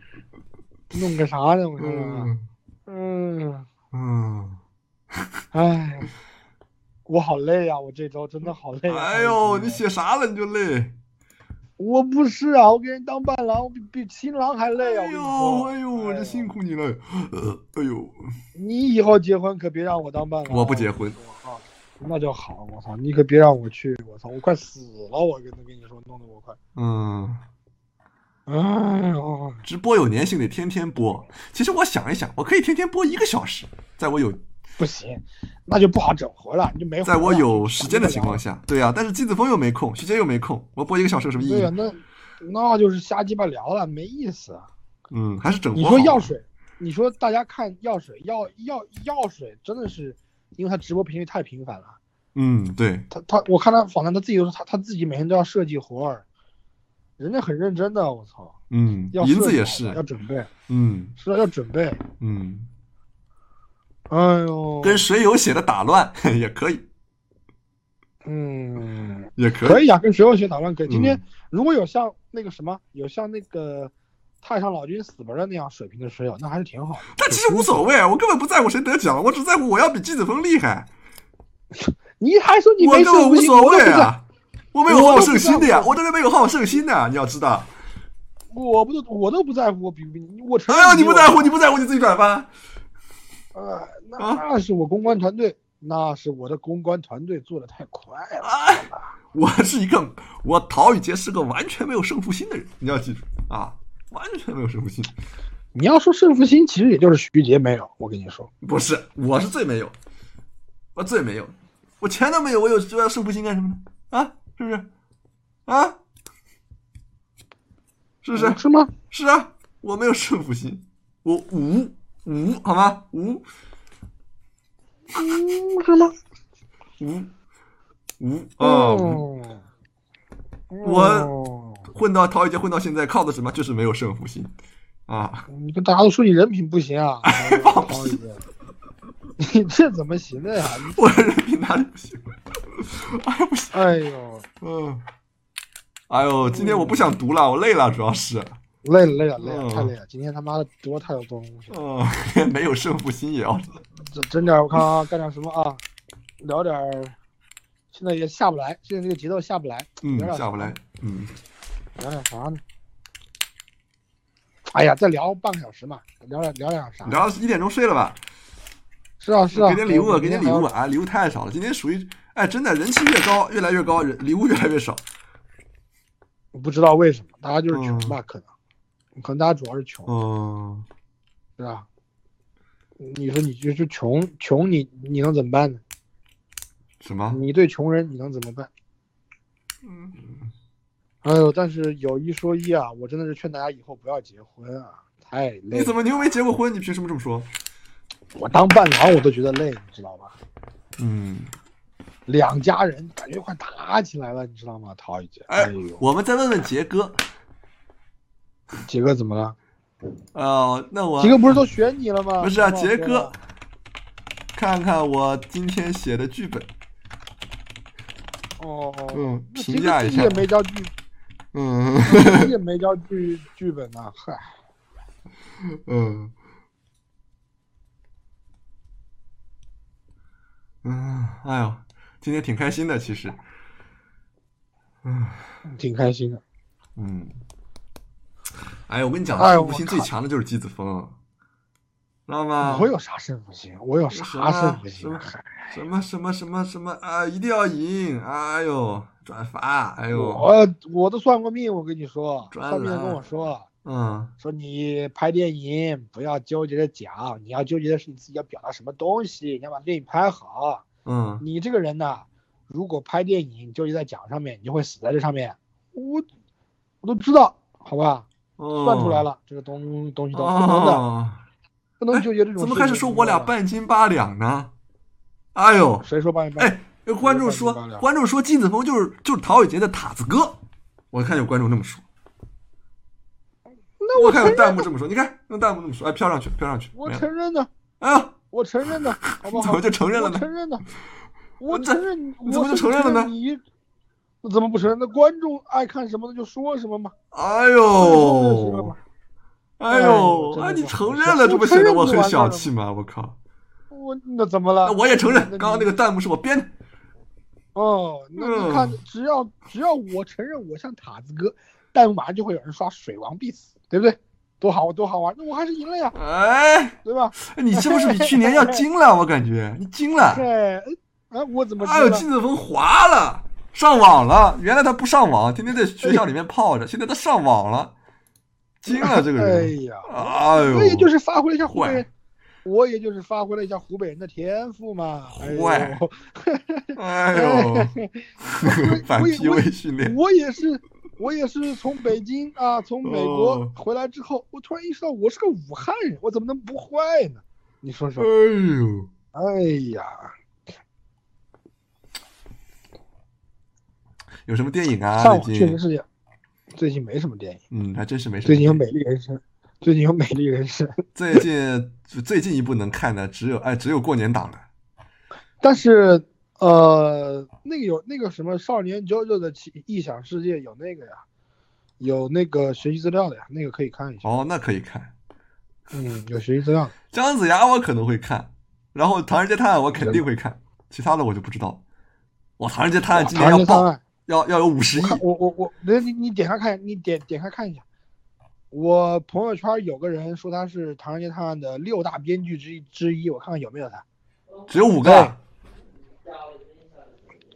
[SPEAKER 1] 弄个啥呢？我说说，
[SPEAKER 2] 嗯
[SPEAKER 1] 嗯，
[SPEAKER 2] 嗯，
[SPEAKER 1] 哎，我好累啊！我这周真的好累、啊。
[SPEAKER 2] 哎呦，你写啥了你就累？
[SPEAKER 1] 我不是啊，我给人当伴郎，我比比新郎还累啊！
[SPEAKER 2] 哎呦
[SPEAKER 1] 说，
[SPEAKER 2] 哎呦，我这辛苦你了。呃，哎呦，
[SPEAKER 1] 你以后结婚可别让我当伴郎。
[SPEAKER 2] 我不结婚
[SPEAKER 1] 啊，那就好。我操，你可别让我去！我操，我快死了！我跟跟你说，弄得我快，
[SPEAKER 2] 嗯。
[SPEAKER 1] 哎呦，
[SPEAKER 2] 直播有粘性得天天播。其实我想一想，我可以天天播一个小时，在我有
[SPEAKER 1] 不行，那就不好整活了，你就没。
[SPEAKER 2] 在我有时间的情况
[SPEAKER 1] 下。
[SPEAKER 2] 对呀、但是季子峰又没空，徐杰又没空，我播一个小时有什么意义
[SPEAKER 1] 对呀、？那那就是瞎鸡巴聊了，没意思。啊
[SPEAKER 2] 嗯，还是整活
[SPEAKER 1] 你说药水，你说大家看药水，药药药水真的是，因为他直播频率太频繁了。
[SPEAKER 2] 嗯，对，
[SPEAKER 1] 他他，我看他访谈，他自己都说他他自己每天都要设计活儿，人家很认真的，我操，
[SPEAKER 2] 嗯，
[SPEAKER 1] 要
[SPEAKER 2] 银子也是
[SPEAKER 1] 要，准备，
[SPEAKER 2] 嗯
[SPEAKER 1] 是要准备。
[SPEAKER 2] 嗯，
[SPEAKER 1] 哎呦，
[SPEAKER 2] 跟水友写的打乱 (laughs) 也可以，
[SPEAKER 1] 嗯，(laughs)
[SPEAKER 2] 也可以，
[SPEAKER 1] 可以啊，跟水友写打乱可以。今天
[SPEAKER 2] 嗯
[SPEAKER 1] 如果有像那个什么，有像那个太上老君死本的那样水平的水友，那还是挺好的。
[SPEAKER 2] 但其实无所谓，我根本不在乎谁得奖，我只在乎我要比季子峰厉害，(laughs)
[SPEAKER 1] 你还说你
[SPEAKER 2] 我
[SPEAKER 1] 没事
[SPEAKER 2] 根本无所谓啊，我没有好胜心的呀，
[SPEAKER 1] 我
[SPEAKER 2] 这人没有好胜心的，你要知道。
[SPEAKER 1] 我不都我都不在乎，我比不比你，我承认
[SPEAKER 2] 哎呦，你不在乎，你不在乎，你自己转发。
[SPEAKER 1] 呃，那
[SPEAKER 2] 啊
[SPEAKER 1] 那是我公关团队，那是我的公关团队做的太快了。
[SPEAKER 2] 哎，我是一个，我陶宇杰是个完全没有胜负心的人，你要记住啊，完全没有胜负心。
[SPEAKER 1] 你要说胜负心，其实也就是徐杰没有。我跟你说，
[SPEAKER 2] 不是，我是最没有，我最没有，我钱都没有，我有我要胜负心干什么呢？啊，是不是？啊，是不是？
[SPEAKER 1] 是吗？
[SPEAKER 2] 是啊，我没有胜负心，我无无好吗？无
[SPEAKER 1] 嗯，是吗？
[SPEAKER 2] 无无哦，
[SPEAKER 1] 嗯，
[SPEAKER 2] 我
[SPEAKER 1] 哦
[SPEAKER 2] 混到陶宇杰混到现在靠的什么？就是没有胜负心啊！
[SPEAKER 1] 你跟大家都说你人品不行啊，(laughs) 你这怎么行的呀？你
[SPEAKER 2] 我人品哪里不行？(laughs) 哎呦不行，
[SPEAKER 1] 哎呦，
[SPEAKER 2] 嗯，哎呦，今天我不想读了，我累了，主要是，
[SPEAKER 1] 累了累了累了，
[SPEAKER 2] 嗯
[SPEAKER 1] 太累了！今天他妈的读了太多东西了，
[SPEAKER 2] 嗯，(laughs) 没有胜负心也要
[SPEAKER 1] 整整点我看啊，干点什么啊？聊点，现在也下不来，现在这个节奏下不来，
[SPEAKER 2] 嗯下不来，嗯，
[SPEAKER 1] 聊点啥呢？哎呀，再聊半个小时嘛，聊点聊点啥？
[SPEAKER 2] 聊到一点钟睡了吧？
[SPEAKER 1] 是啊是啊，
[SPEAKER 2] 给点礼物，给点礼物啊！礼物太少了，今天属于哎，真的人气越高，越来越高，人礼物越来越少。
[SPEAKER 1] 我不知道为什么，大家就是穷吧，可能，可能大家主要是穷，
[SPEAKER 2] 嗯，
[SPEAKER 1] 是吧？你说你就是穷，穷你你能怎么办呢？
[SPEAKER 2] 什么？
[SPEAKER 1] 你对穷人你能怎么办？
[SPEAKER 2] 嗯，
[SPEAKER 1] 哎呦，但是有一说一啊，我真的是劝大家以后不要结婚啊，太累了。
[SPEAKER 2] 你怎么你又没结过婚？你凭什么这么说？
[SPEAKER 1] 我当伴郎我都觉得累，你知道吧？
[SPEAKER 2] 嗯，
[SPEAKER 1] 两家人感觉快打起来了，你知道吗？陶宇姐，
[SPEAKER 2] 哎
[SPEAKER 1] 哎呦，
[SPEAKER 2] 我们再问问杰哥。
[SPEAKER 1] 杰哥怎么了？
[SPEAKER 2] 哦，那我
[SPEAKER 1] 杰哥不是都选你了吗？
[SPEAKER 2] 不是啊，杰哥，看看我今天写的剧本，
[SPEAKER 1] 哦，
[SPEAKER 2] 嗯评价一下。
[SPEAKER 1] 也没交剧，
[SPEAKER 2] 嗯。
[SPEAKER 1] 也没交剧剧本呢，嗨，
[SPEAKER 2] 嗯。嗯，哎呦，今天挺开心的，其实，嗯
[SPEAKER 1] 挺开心的。
[SPEAKER 2] 嗯，哎，我跟你讲，胜负心最强的就是姬子峰，知道吗？
[SPEAKER 1] 我有啥胜负心？我有啥胜负心
[SPEAKER 2] 什么？什么什么什么啊！一定要赢！哎呦，转发！哎呦，
[SPEAKER 1] 我我都算过命，我跟你说，
[SPEAKER 2] 专
[SPEAKER 1] 算命的跟我说，
[SPEAKER 2] 嗯
[SPEAKER 1] 说你拍电影不要纠结着讲，你要纠结的是你自己要表达什么东西，你要把电影拍好。
[SPEAKER 2] 嗯
[SPEAKER 1] 你这个人呐，如果拍电影纠结在讲上面，你就会死在这上面。我我都知道，好吧，
[SPEAKER 2] 哦，
[SPEAKER 1] 算出来了，这个东东西都不能的，
[SPEAKER 2] 哦，
[SPEAKER 1] 不能纠结这种。
[SPEAKER 2] 怎么开始说我俩？半斤八两呢？哎呦，
[SPEAKER 1] 谁说半斤八两？
[SPEAKER 2] 哎，有观众说观众说金子峰就是就是陶伟杰的塔子哥，我看有观众这么说，
[SPEAKER 1] 那
[SPEAKER 2] 我看有弹幕这么说，你看用弹幕这么说，哎，飘上去，飘上去，
[SPEAKER 1] 我承认的，
[SPEAKER 2] 哎呦，
[SPEAKER 1] 我承认的，好不好？
[SPEAKER 2] 怎么就承认了呢
[SPEAKER 1] 我承认的，我承认。
[SPEAKER 2] 你怎么就承认了呢
[SPEAKER 1] 你那怎么不承认？那观众爱看什么的就说什么嘛。
[SPEAKER 2] 哎呦，哎
[SPEAKER 1] 哎
[SPEAKER 2] 呦，
[SPEAKER 1] 真的
[SPEAKER 2] 哎，你承认了，这不显得我很小气吗？我靠，
[SPEAKER 1] 我那怎么了？
[SPEAKER 2] 那我也承认，刚刚那个弹幕是我编的。
[SPEAKER 1] 哦，那
[SPEAKER 2] 嗯
[SPEAKER 1] 你看，只要只要我承认我像塔子哥，弹幕马上就会有人刷水王必死，对不对？多好多好玩，那我还是赢了呀，
[SPEAKER 2] 哎，
[SPEAKER 1] 对吧？
[SPEAKER 2] 你是不是比去年要精了？我感觉你精了。
[SPEAKER 1] 对，哎，我怎么知
[SPEAKER 2] 哎呦，
[SPEAKER 1] 道？
[SPEAKER 2] 金子峰滑了，上网了。原来他不上网，天天在学校里面泡着，现在他上网了，精了这个人
[SPEAKER 1] 哎
[SPEAKER 2] 人。
[SPEAKER 1] 呀，
[SPEAKER 2] 哎呦，
[SPEAKER 1] 我也就是发挥了一下湖北人，我也就是发挥了一下湖北人的天赋嘛。
[SPEAKER 2] 坏 (laughs) 哎呦，(laughs) 反
[SPEAKER 1] 我也
[SPEAKER 2] PUA 训练。
[SPEAKER 1] 我也是，我也是从北京啊，从美国
[SPEAKER 2] 哦
[SPEAKER 1] 回来之后，我突然意识到我是个武汉人，我怎么能不坏呢？你说说
[SPEAKER 2] 哎，呦，
[SPEAKER 1] 哎呀，
[SPEAKER 2] 有什么电影啊？
[SPEAKER 1] 上
[SPEAKER 2] 最近
[SPEAKER 1] 确实，是，最近没什么电影，
[SPEAKER 2] 嗯，还真是没什么。
[SPEAKER 1] 最近有《美丽人生》，最近有《美丽人生》，(laughs)
[SPEAKER 2] 最近最近一部能看的只有哎，只有过年档了。
[SPEAKER 1] 但是呃，那个有那个什么少年 JoJo 的奇异想世界有那个呀，有那个学习资料的呀，那个可以看一下。
[SPEAKER 2] 哦，那可以看。
[SPEAKER 1] 嗯，有学习资料。
[SPEAKER 2] 姜子牙我可能会看，然后《唐人街探案》我肯定会看，其他的我就不知道。我，《唐人街探案》今
[SPEAKER 1] 唐
[SPEAKER 2] 年要爆，要要有五十亿。
[SPEAKER 1] 我我我，那你你点开看，你点点开看一下。我朋友圈有个人说他是《唐人街探案》的六大编剧之一之一，我看看有没有他。
[SPEAKER 2] 只有五个：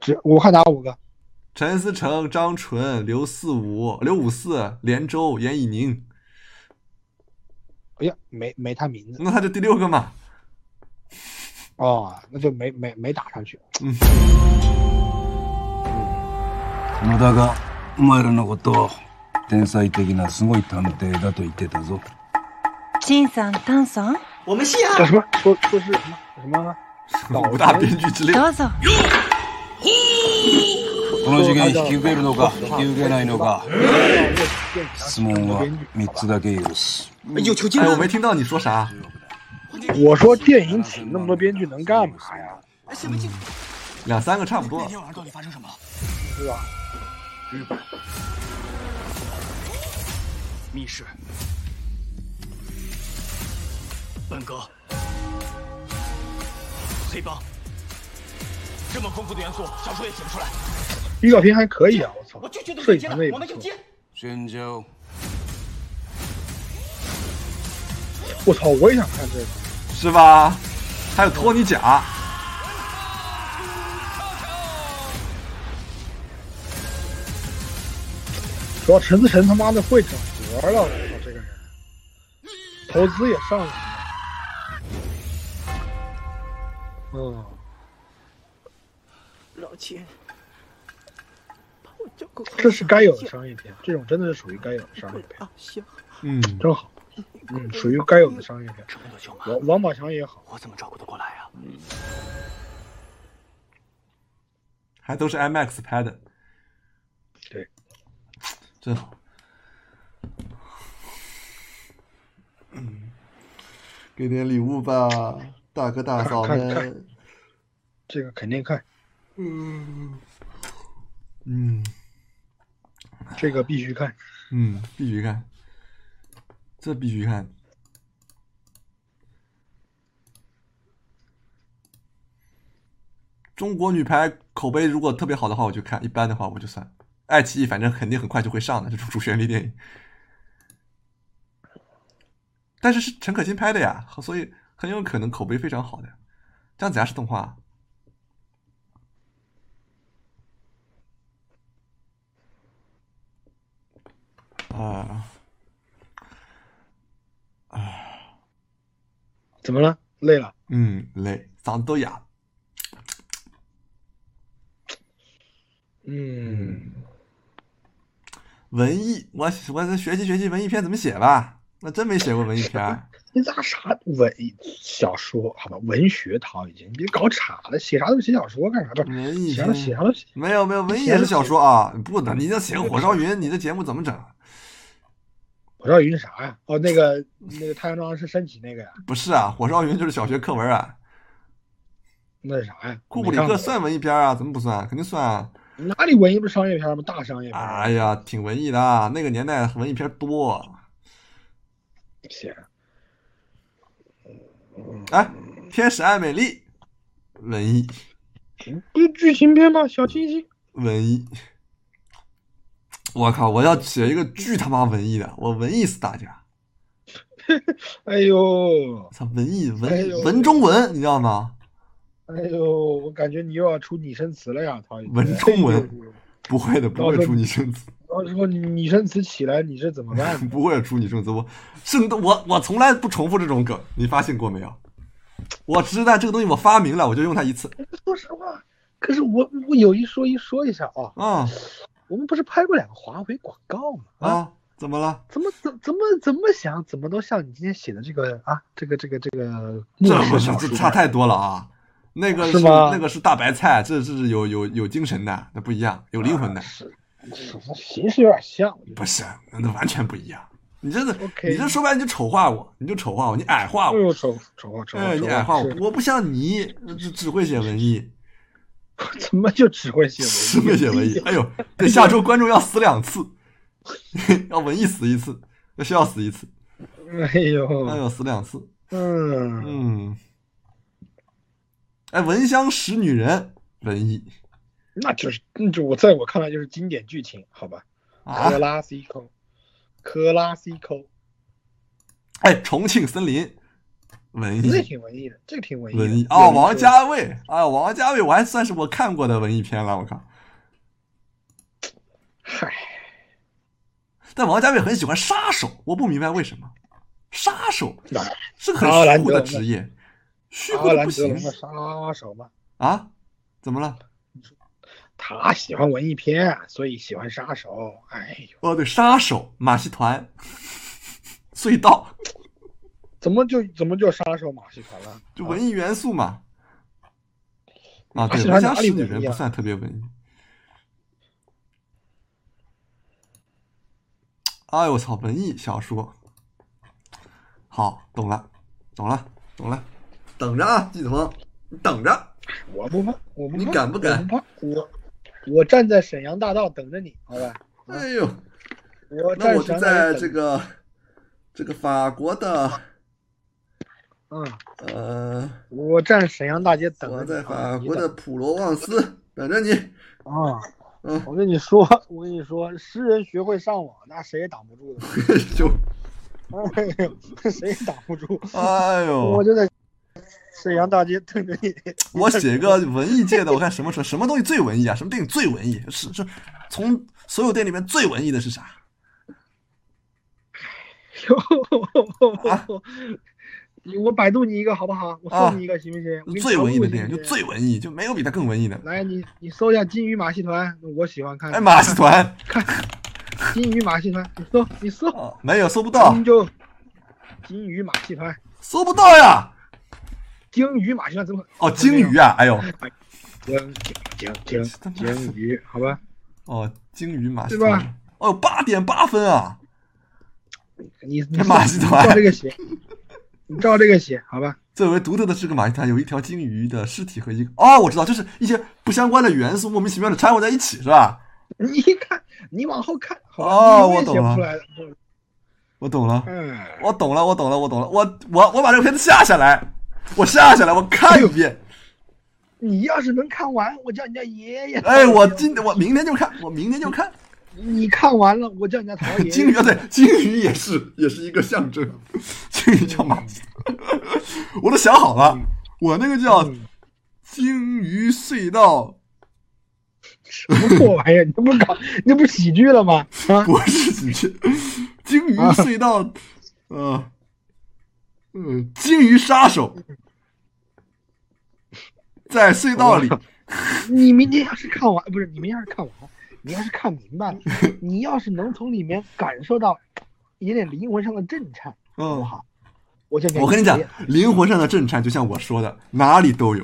[SPEAKER 1] 只我看哪五个？
[SPEAKER 2] 陈思诚、张纯、刘四五、刘五四、连周、严以宁，
[SPEAKER 1] 哎呀，没没他名字
[SPEAKER 2] 那他就第六个嘛。
[SPEAKER 1] 哦，那就没没没打上去。
[SPEAKER 5] 野田がお前らのことを天才的なすごい探偵だと言ってたぞ
[SPEAKER 6] 金さん、丹さん、
[SPEAKER 3] 我们信啊
[SPEAKER 1] 叫！什么？说说是什么什(laughs) 么？
[SPEAKER 2] 五大编剧之列，
[SPEAKER 6] どうぞ。
[SPEAKER 5] この事件引き受けるのか引き受けないのか質問は3つだけ許す
[SPEAKER 3] 有求金
[SPEAKER 2] 哎，我没听到你说啥。
[SPEAKER 1] 我说电影请那么多编剧能干嘛呀？
[SPEAKER 2] 两三个差不多。
[SPEAKER 1] 是吧？
[SPEAKER 7] 密室，本格，黑帮， 这么丰富的元素，小说也写不出来。
[SPEAKER 1] 预告片还可以啊，我操
[SPEAKER 7] 我就觉！得
[SPEAKER 1] 摄
[SPEAKER 7] 有接了
[SPEAKER 1] 影团队也，不错
[SPEAKER 7] 我们就接。。
[SPEAKER 5] 戦場
[SPEAKER 1] 我操，我也想看这个。
[SPEAKER 2] 是吧？还有托尼贾，
[SPEAKER 1] 主要陈思诚他妈的会整活了，我操，这个人投资也上来了。嗯，
[SPEAKER 3] 老钱，把我交给
[SPEAKER 1] 这是该有的商业片，这种真的是属于该有的商业片，
[SPEAKER 3] 啊，行，
[SPEAKER 2] 嗯，
[SPEAKER 1] 真好。嗯，属于该有的商业片。
[SPEAKER 7] 这么多舅妈，
[SPEAKER 1] 王王宝强也好，
[SPEAKER 7] 我怎么照顾得过来啊？
[SPEAKER 2] 还都是 IMAX 拍的，
[SPEAKER 1] 对，
[SPEAKER 2] 真好。嗯，给点礼物吧，大哥大嫂们。
[SPEAKER 1] 这个肯定看，
[SPEAKER 2] 嗯嗯
[SPEAKER 1] 这个必须看。
[SPEAKER 2] 嗯，必须看，这必须看。中国女排口碑如果特别好的话，我就看；一般的话，我就算。爱奇艺反正肯定很快就会上的这种主旋律电影，但是是陈可辛拍的呀，所以很有可能口碑非常好的。姜子牙是动画，啊
[SPEAKER 1] 怎么了？累了？
[SPEAKER 2] 嗯，累，嗓子都哑了。
[SPEAKER 1] 嗯，
[SPEAKER 2] 文艺，我我再学习学习文艺片怎么写吧。那真没写过文艺片，(laughs)
[SPEAKER 1] 你咋啥文小说？好吧，文学陶已经，你别搞岔了，写啥都写小说干啥？
[SPEAKER 2] 文艺
[SPEAKER 1] 写啥写啥都写。
[SPEAKER 2] 没有没有，文艺也是小说啊。不能，你这写个火烧云，你这节目怎么整？
[SPEAKER 1] 火烧云是啥呀？哦，那个那个太阳照常是升起那个呀？
[SPEAKER 2] 不是啊，火烧云就是小学课文啊。
[SPEAKER 1] 那是啥呀？
[SPEAKER 2] 库布里克算文艺片啊？怎么不算？肯定算啊。
[SPEAKER 1] 哪里文艺不是商业片吗？大商业片。
[SPEAKER 2] 哎呀，挺文艺的啊，那个年代文艺片多。
[SPEAKER 1] 天
[SPEAKER 2] 哎，天使爱美丽，文艺
[SPEAKER 1] 不是剧情片吗？小清新。
[SPEAKER 2] 文艺。我靠！我要写一个巨他妈文艺的，我文艺死大家。(laughs)
[SPEAKER 1] 哎呦，
[SPEAKER 2] 操，文艺
[SPEAKER 1] 哎
[SPEAKER 2] 文文中文，你知道吗？
[SPEAKER 1] 哎呦，我感觉你又要出拟声词了呀。
[SPEAKER 2] 文中文
[SPEAKER 1] 哎 (laughs)
[SPEAKER 2] 不会的，不会出拟声词，
[SPEAKER 1] 到时候你拟声词起来，你是怎么办？(laughs)
[SPEAKER 2] 不会出拟声词。我生动，我我从来不重复这种梗，你发现过没有？我知道这个东西我发明了，我就用它一次
[SPEAKER 1] 说实话，可是我我有一说一说一下啊，
[SPEAKER 2] 啊
[SPEAKER 1] 我们不是拍过两个华为广告吗？啊，
[SPEAKER 2] 啊！怎么了？
[SPEAKER 1] 怎么怎怎么怎么想，怎么都像你今天写的这个啊，这个这个这个
[SPEAKER 2] 这不差太多了啊！那个
[SPEAKER 1] 是吗
[SPEAKER 2] 那个是大白菜，这这是有有有精神的，那不一样，有灵魂的，
[SPEAKER 1] 是是形式有点像，
[SPEAKER 2] 不是，那完全不一样。你真
[SPEAKER 1] 的
[SPEAKER 2] 你这说白了你就丑化我，你就丑化我，你矮化我，
[SPEAKER 1] 丑丑化丑化，
[SPEAKER 2] 哎，
[SPEAKER 1] 丑
[SPEAKER 2] 你矮化我，我不像你只只会写文艺，(laughs)
[SPEAKER 1] 怎么就只会写文艺？
[SPEAKER 2] 只会写文艺。哎呦，这下周观众要死两次，(laughs) 要文艺死一次，要需要死一次，(laughs)
[SPEAKER 1] 哎呦，
[SPEAKER 2] 哎呦死两次。
[SPEAKER 1] 嗯，
[SPEAKER 2] 嗯，哎，闻香识女人，文艺。
[SPEAKER 1] 那就是，那就我在我看来就是经典剧情，好吧？
[SPEAKER 2] 啊
[SPEAKER 1] 克，拉西科，克拉西科，
[SPEAKER 2] 哎，重庆森林，文艺这
[SPEAKER 1] 挺文艺的，这个挺文艺的。
[SPEAKER 2] 文艺哦，王家卫，啊，王家卫，我还算是我看过的文艺片了，我靠。
[SPEAKER 1] 嗨，
[SPEAKER 2] 但王家卫很喜欢杀手，我不明白为什么。杀手是个很
[SPEAKER 1] 阿兰
[SPEAKER 2] 虚无的职业，虚
[SPEAKER 1] 阿
[SPEAKER 2] 无的不行
[SPEAKER 1] 杀手吗，
[SPEAKER 2] 啊？怎么了？
[SPEAKER 1] 他喜欢文艺片，所以喜欢杀手。哎呦，
[SPEAKER 2] 哦，对，杀手马戏团 (laughs) 隧道，
[SPEAKER 1] 怎么就怎么就杀手马戏团了？
[SPEAKER 2] 就文艺元素嘛。啊，对，
[SPEAKER 1] 马戏
[SPEAKER 2] 我想
[SPEAKER 1] 团里
[SPEAKER 2] 使女人不算特别文艺。哎呦我操，文艺小说。好，懂了，懂了，懂了，等着啊，季子峰，你等着。
[SPEAKER 1] 我不怕，我不怕，
[SPEAKER 2] 你敢不敢
[SPEAKER 1] 我不怕，我我站在沈阳大道等着你，好吧？
[SPEAKER 2] 哎呦，
[SPEAKER 1] 我
[SPEAKER 2] 那我就在这个这个法国的
[SPEAKER 1] 嗯，
[SPEAKER 2] 呃，
[SPEAKER 1] 我站沈阳大街等着
[SPEAKER 2] 我
[SPEAKER 1] 你。我
[SPEAKER 2] 在法国的普罗旺斯等着你。
[SPEAKER 1] 啊，
[SPEAKER 2] 嗯，
[SPEAKER 1] 我跟你说，我跟你说，诗人学会上网，那谁也挡不住的。(laughs)
[SPEAKER 2] 就
[SPEAKER 1] 哎呦，(laughs) 谁也挡不住。
[SPEAKER 2] 哎呦，
[SPEAKER 1] 我就在沈阳大街等着你。(laughs)
[SPEAKER 2] 我写个文艺界的，我看什么什什么东西最文艺啊？什么电影最文艺？是是，从所有电影里面最文艺的是啥？啊
[SPEAKER 1] 你我百度你一个好不好？我
[SPEAKER 2] 啊
[SPEAKER 1] 送你一个行不行？我
[SPEAKER 2] 最文艺的电影就最文艺，就没有比它更文艺的。
[SPEAKER 1] 来，你你搜一下金鱼马戏团，我喜欢看。
[SPEAKER 2] 哎，马戏团看 (laughs)
[SPEAKER 1] 金鱼马戏团，你搜你搜，
[SPEAKER 2] 啊，没有搜不到，
[SPEAKER 1] 就金鱼马戏团，
[SPEAKER 2] 搜不到呀。
[SPEAKER 1] 鲸鱼马戏团怎么？
[SPEAKER 2] 哦，鲸鱼啊，哎呦，(laughs)
[SPEAKER 1] 鲸鲸鲸鲸鲸鱼，好吧？
[SPEAKER 2] 哦，鲸鱼马戏
[SPEAKER 1] 对吧
[SPEAKER 2] 团，哦，八点八分啊。
[SPEAKER 1] 你你
[SPEAKER 2] 马戏团
[SPEAKER 1] 这个写，你照这个写，好吧？
[SPEAKER 2] 最为独特的这个马戏团有一条鲸鱼的尸体和一个哦，我知道，就是一些不相关的元素莫名其妙的掺和在一起，是吧？
[SPEAKER 1] 你一看，你往后看？
[SPEAKER 2] 哦我懂了。我懂了，
[SPEAKER 1] 嗯，
[SPEAKER 2] 我懂了，我懂了，我懂了，我我我把这个片子下下来，我下下来，我看一遍。
[SPEAKER 1] 你要是能看完，我叫你家爷爷。
[SPEAKER 2] 哎，我今我明天就看，我明天就看。
[SPEAKER 1] 你看完了，我叫你家陶爷爷。
[SPEAKER 2] 鲸鱼啊，对，鲸鱼也是也是一个象征，鲸鱼叫马戏团，我都想好了，我那个叫
[SPEAKER 1] 嗯
[SPEAKER 2] 鲸鱼隧道，
[SPEAKER 1] 什么破玩意儿？你这不搞，那不是喜剧了吗？啊，(laughs)
[SPEAKER 2] 不是喜剧，鲸鱼隧道，呃，嗯，鲸鱼杀手在隧道里，(laughs)
[SPEAKER 1] 你明天要是看完，不是你明天要是看完，你要是看明白了，(laughs) 你要是能从里面感受到一点点灵魂上的震颤，
[SPEAKER 2] 嗯，
[SPEAKER 1] 好？我就
[SPEAKER 2] 我跟你讲灵魂上的震颤，就像我说的，哪里都有，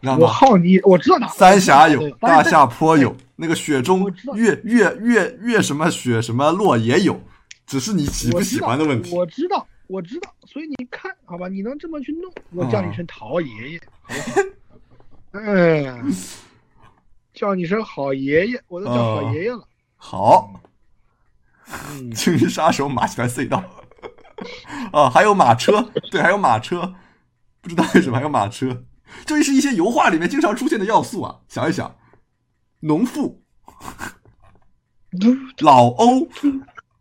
[SPEAKER 2] 知道
[SPEAKER 1] 我？好你，我知道哪
[SPEAKER 2] 三峡有，大
[SPEAKER 1] 下
[SPEAKER 2] 下坡有，那个雪中月月月月什么雪什么落也有，只是你喜不喜欢的问题。
[SPEAKER 1] 我知道，我知道，所以你看好吧，你能这么去弄，我叫你一声陶爷爷，好不好？(laughs) 嗯，叫你声好爷爷，我都叫好爷爷了。
[SPEAKER 2] 好，
[SPEAKER 1] 嗯，
[SPEAKER 2] 鲸鱼杀手马戏团隧道，啊，(laughs) 还有马车，对，还有马车，不知道为什么还有马车，这是一些油画里面经常出现的要素啊。想一想，农妇、老欧，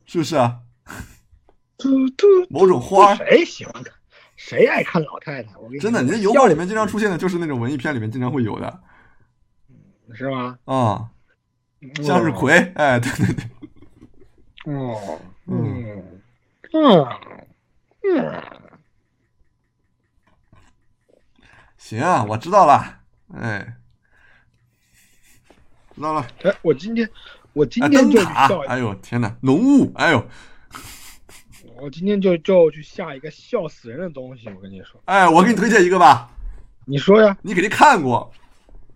[SPEAKER 2] 是不是啊？某种花，
[SPEAKER 1] 谁喜欢看？谁爱看老太太？我跟你
[SPEAKER 2] 真的，你这油画里面经常出现的就是那种文艺片里面经常会有的
[SPEAKER 1] 是吗？
[SPEAKER 2] 啊，向日葵，哎，对对对，
[SPEAKER 1] 哦，
[SPEAKER 2] 嗯
[SPEAKER 1] 嗯嗯嗯，
[SPEAKER 2] 行啊，我知道了，哎，知道了。
[SPEAKER 1] 哎，我今天我今
[SPEAKER 2] 啊，
[SPEAKER 1] 天就笑，，
[SPEAKER 2] 哎呦天哪，浓雾，哎呦，
[SPEAKER 1] 我今天就就去下一个笑死人的东西。我跟你说，
[SPEAKER 2] 哎，我给你推荐一个吧，
[SPEAKER 1] 你说呀？
[SPEAKER 2] 你肯定看过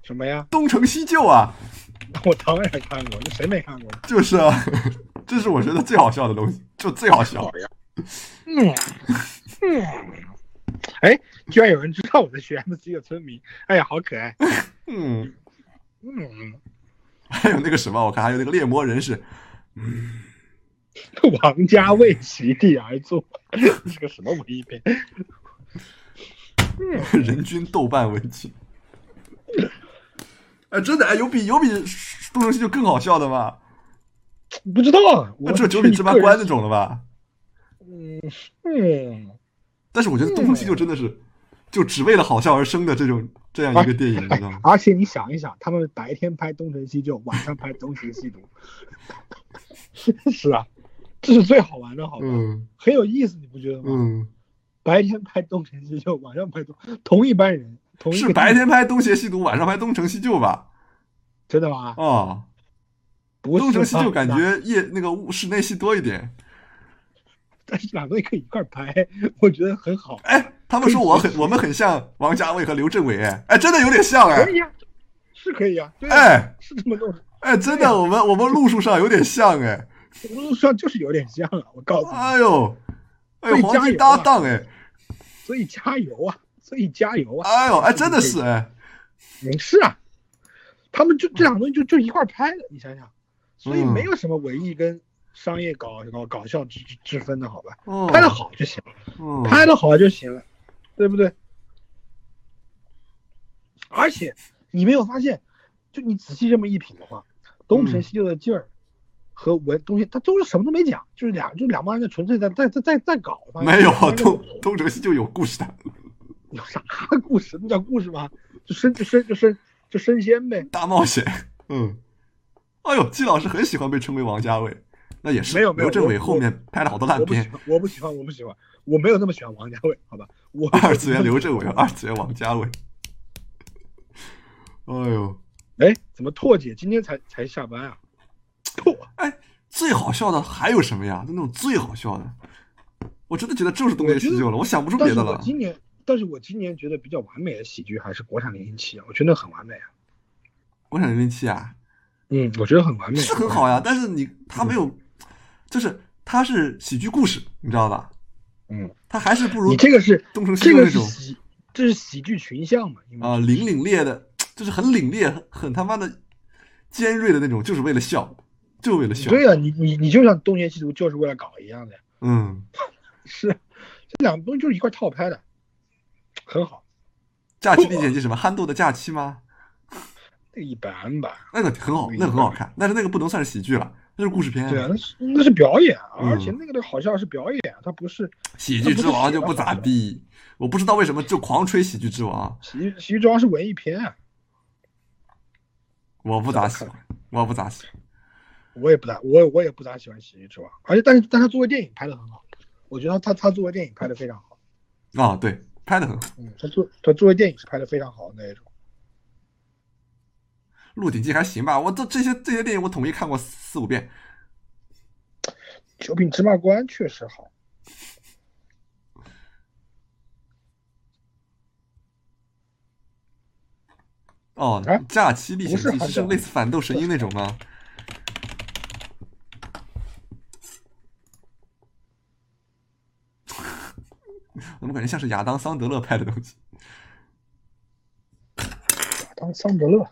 [SPEAKER 1] 什么呀？
[SPEAKER 2] 《东成西就》啊，(laughs)
[SPEAKER 1] 我当然看过，那谁没看过？
[SPEAKER 2] 就是啊，(laughs) 这是我觉得最好笑的东西，就最好笑。
[SPEAKER 1] 嗯嗯，哎，居然有人知道我的学 C 的村民，哎呀，好可爱。(laughs)
[SPEAKER 2] 嗯，
[SPEAKER 1] 嗯，
[SPEAKER 2] 还有那个什么，我看还有那个猎魔人士，
[SPEAKER 1] 王家卫席地而坐，这是个什么文艺片？
[SPEAKER 2] 人均豆瓣文青。哎，真的哎，有比有比东成西就更好笑的吗？
[SPEAKER 1] 不知道啊，我
[SPEAKER 2] 那这九品芝麻官那种了吧？
[SPEAKER 1] 嗯，
[SPEAKER 2] 但是我觉得东成西就真的是，就只为了好笑而生的这种这样一个电影，你知道吗？
[SPEAKER 1] 而且你想一想，他们白天拍东成西就，晚上拍东邪西毒，(laughs) 是啊，这是最好玩的，好吧？
[SPEAKER 2] 嗯
[SPEAKER 1] 很有意思，你不觉得吗？
[SPEAKER 2] 嗯，
[SPEAKER 1] 白天拍东成西就，晚上拍东，同一班人，同一个
[SPEAKER 2] 是白天拍东邪西毒，晚上拍东成西就吧？
[SPEAKER 1] 真的吗？
[SPEAKER 2] 啊，
[SPEAKER 1] 不是
[SPEAKER 2] 东成西就感，觉夜那个室内戏多一点。
[SPEAKER 1] 但是两个也可以一块儿拍，(laughs) 我觉得很好。
[SPEAKER 2] 哎，他们说我很我们很像王家卫和刘镇伟，哎，哎，真的有点像哎
[SPEAKER 1] 可，以呀、是可以呀、
[SPEAKER 2] 哎。
[SPEAKER 1] 是这么弄的。
[SPEAKER 2] 哎，真的，我们我们路数上有点像哎，
[SPEAKER 1] 路数上就是有点像啊，我告诉你，
[SPEAKER 2] 哎呦，哎呦，黄金搭档哎，
[SPEAKER 1] 所以加油啊，所以加油啊！
[SPEAKER 2] 哎呦，哎，真的是哎，
[SPEAKER 1] 没事啊，他们就这两个东西就就一块儿拍的，你想想，所以
[SPEAKER 2] 嗯
[SPEAKER 1] 没有什么文艺跟商业搞搞搞笑之之之分的好吧？
[SPEAKER 2] 哦，
[SPEAKER 1] 拍的好就行了，
[SPEAKER 2] 嗯，
[SPEAKER 1] 拍的好就行了，对不对？而且你没有发现，就你仔细这么一品的话，东成西就的劲儿和文东西，他都是什么都没讲，就是两就两帮人在纯粹在在在在在搞。
[SPEAKER 2] 没有
[SPEAKER 1] 东
[SPEAKER 2] 东东成西就有故事的，
[SPEAKER 1] 有啥 (laughs) 故事？那叫故事吗？就升就升就升就升仙呗。
[SPEAKER 2] 大冒险，嗯，哎呦，季老师很喜欢被称为王家卫，那也是
[SPEAKER 1] 没有没有
[SPEAKER 2] 刘镇伟后面拍了好多烂片，
[SPEAKER 1] 我不喜欢，我不喜欢，我不喜欢，我没有那么喜欢王家卫，好吧？我
[SPEAKER 2] 二次元刘镇伟，二次元王家卫，哎呦。
[SPEAKER 1] 哎，怎么拓姐今天才才下班啊？拓，
[SPEAKER 2] 哎，最好笑的还有什么呀？就那种最好笑的，我真的觉得就是东邪西就了，我想不出别的了。
[SPEAKER 1] 今年，但是我今年觉得比较完美的喜剧还是国产零零七啊，我觉得很完美啊。
[SPEAKER 2] 国产零零七啊，
[SPEAKER 1] 嗯，我觉得很完美，
[SPEAKER 2] 是很好呀，但是你他没有，就是他是喜剧故事，你知道吧？
[SPEAKER 1] 嗯，
[SPEAKER 2] 他还是不如
[SPEAKER 1] 你这个是
[SPEAKER 2] 东成西
[SPEAKER 1] 这个
[SPEAKER 2] 就那种
[SPEAKER 1] 是喜，这是喜剧群像嘛？
[SPEAKER 2] 啊凛凛冽的，就是很凛冽、很很他妈的尖锐的那种，就是为了笑，就为了笑。
[SPEAKER 1] 对呀、你你你就像东邪西毒就是为了搞一样的呀。
[SPEAKER 2] 嗯，(laughs)
[SPEAKER 1] 是，这两个东西就是一块套拍的，很好。
[SPEAKER 2] 假期历险记什么？憨豆的假期吗？
[SPEAKER 1] 那个一般吧。
[SPEAKER 2] 那个很好，那个很好看，但是那个不能算是喜剧了，那是故事片。
[SPEAKER 1] 对啊，那是那是表演，
[SPEAKER 2] 嗯。
[SPEAKER 1] 而且那个的好像是表演，它不是
[SPEAKER 2] 喜剧之王就不咋地，我不知道为什么就狂吹喜剧之王，
[SPEAKER 1] 喜剧喜剧之王是文艺片啊，
[SPEAKER 2] 我不咋喜欢，我不咋喜欢。
[SPEAKER 1] 我也不咋我我也不咋喜欢喜剧之王，而且但是但他作为电影拍的很好，我觉得他他作为电影拍的非常好，
[SPEAKER 2] 啊，对，拍的很好，《
[SPEAKER 1] 嗯，他作他作为电影是拍的非常好的那一种。
[SPEAKER 2] 鹿鼎记》还行吧，我这这些这些电影我统一看过四五遍。
[SPEAKER 1] 九品芝麻官确实好，
[SPEAKER 2] 哦
[SPEAKER 1] 啊，
[SPEAKER 2] 假期历险记是类似反斗神鹰那种吗？怎么感觉像是亚当桑德勒拍的东西？
[SPEAKER 1] 当桑德勒，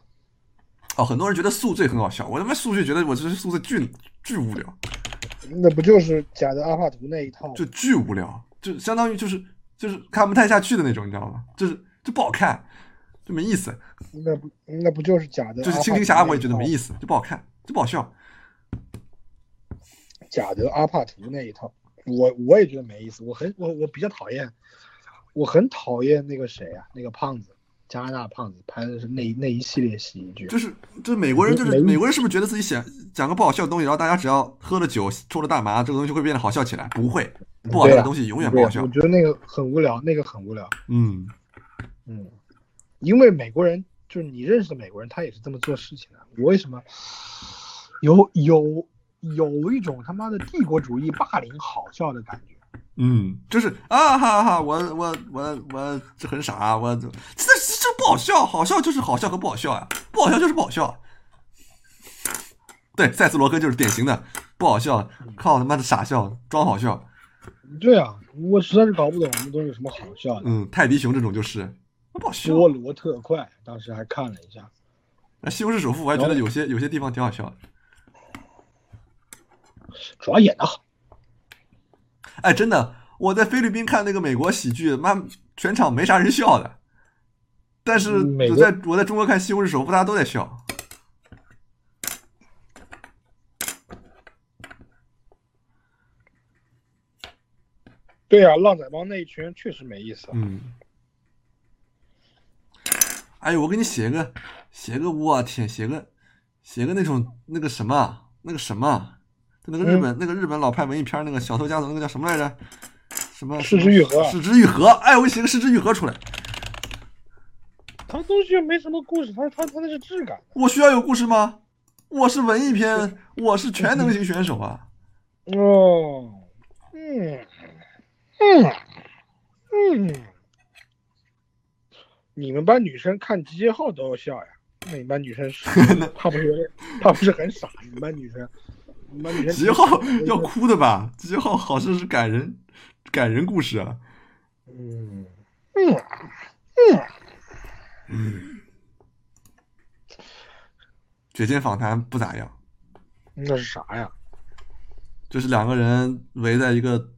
[SPEAKER 2] 哦，很多人觉得宿醉很好笑，我他妈宿醉觉得我这是宿醉巨巨无聊，
[SPEAKER 1] 那不就是假的阿帕图那一套吗？
[SPEAKER 2] 就巨无聊，就相当于就是就是看不太下去的那种，你知道吗？就是就不好看，就没意思。
[SPEAKER 1] 那不那不就是假的？
[SPEAKER 2] 就是蜻蜓侠，我也觉得没。意思，就不好看，就不好笑。
[SPEAKER 1] 贾德阿帕图那一套，我我也觉得没意思。我很我我比较讨厌，我很讨厌那个谁啊，那个胖子，加拿大胖子拍的是那那一系列喜剧。
[SPEAKER 2] 就是就是美国人，就是美国人是不是觉得自己想讲个不好笑的东西，然后大家只要喝了酒、抽了大麻，这个东西会变得好笑起来？不会，不好笑的东西永远不好笑
[SPEAKER 1] 啊我。觉得那个很无聊，那个很无聊。
[SPEAKER 2] 嗯，
[SPEAKER 1] 嗯，因为美国人就是你认识的美国人，他也是这么做事情的。我为什么有有有一种他妈的帝国主义霸凌好笑的感觉？
[SPEAKER 2] 嗯，就是啊哈哈哈，我我我我这很傻，我这这这不好笑，好笑就是好笑和不好笑呀，不好笑就是不好笑。对，赛斯罗根就是典型的不好笑，靠他妈的傻笑装好笑。
[SPEAKER 1] 对啊，我实在是搞不懂那东西有什么好笑的。
[SPEAKER 2] 嗯，泰迪熊这种就是不好笑。
[SPEAKER 1] 多罗特快，当时还看了一下。
[SPEAKER 2] 那《西红柿首富》我还觉得有些有些地方挺好笑的。
[SPEAKER 1] 主要演的好，
[SPEAKER 2] 哎，真的，我在菲律宾看那个美国喜剧，妈全场没啥人笑的，但是我在我在中国看《西红柿首富》，大家都在笑。
[SPEAKER 1] 对啊，浪仔帮那一群人确实没意思。
[SPEAKER 2] 嗯，哎呦，我给你写个写个，我天，写个写个那种那个什么那个什么，就那个日本、那个日本老拍文艺片那个小偷家族那个叫什么来着？什么
[SPEAKER 1] 失之愈合
[SPEAKER 2] 失之愈合。哎，我写个失之愈合出来。
[SPEAKER 1] 他东西又没什么故事，他他他那是质感。
[SPEAKER 2] 我需要有故事吗？我是文艺片，我是全能型选手啊！
[SPEAKER 1] 哦，嗯嗯嗯，你们班女生看集结号都要笑呀？那你们班女生是 (laughs) 怕不是有点怕不是很傻？你们班女生，你们班女生
[SPEAKER 2] 集结号要哭的吧？集结号好像是感人感人故事啊。
[SPEAKER 1] 嗯嗯嗯，
[SPEAKER 2] 绝间访谈不咋样，
[SPEAKER 1] 那是啥呀？
[SPEAKER 2] 就是两个人围在一个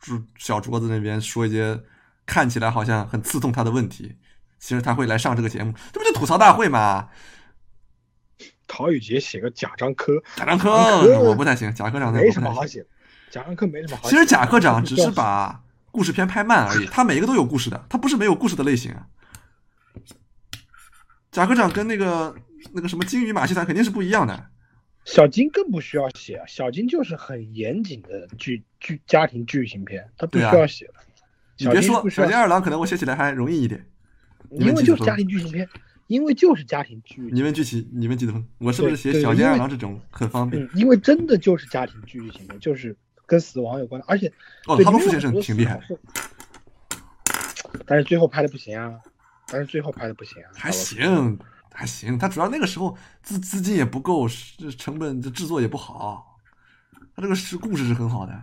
[SPEAKER 2] 桌小桌子那边说一些看起来好像很刺痛他的问题，其实他会来上这个节目，这不就吐槽大会吗？
[SPEAKER 1] 陶宇杰写个贾樟柯，
[SPEAKER 2] 贾樟柯我不太行，贾科长那
[SPEAKER 1] 没。什么好写的，贾樟柯没什么好写。
[SPEAKER 2] 其实贾科长只是 (laughs) 把故事片拍慢而已，他每一个都有故事的，他不是没有故事的类型啊。贾科长跟那个那个什么金鱼马戏团肯定是不一样的。
[SPEAKER 1] 小金更不需要写，啊小金就是很严谨的剧剧家庭剧情片，他不需要写的。
[SPEAKER 2] 你别说，
[SPEAKER 1] 小金
[SPEAKER 2] 二郎可能我写起来还容易一点。
[SPEAKER 1] 因为就是家庭剧情片，因为就是家庭剧，
[SPEAKER 2] 你们剧情你们记得吗，我是不是写小金
[SPEAKER 1] 因为
[SPEAKER 2] 二郎这种很方便
[SPEAKER 1] 嗯？，因为真的就是家庭剧情的，就是跟死亡有关的，而且
[SPEAKER 2] 哦他们傅先生挺厉害
[SPEAKER 1] 但是最后拍的不行啊，但是最后拍的不行啊，
[SPEAKER 2] 还行，还行。他主要那个时候资资金也不够，是成本这制作也不好。他这个是故事是很好的，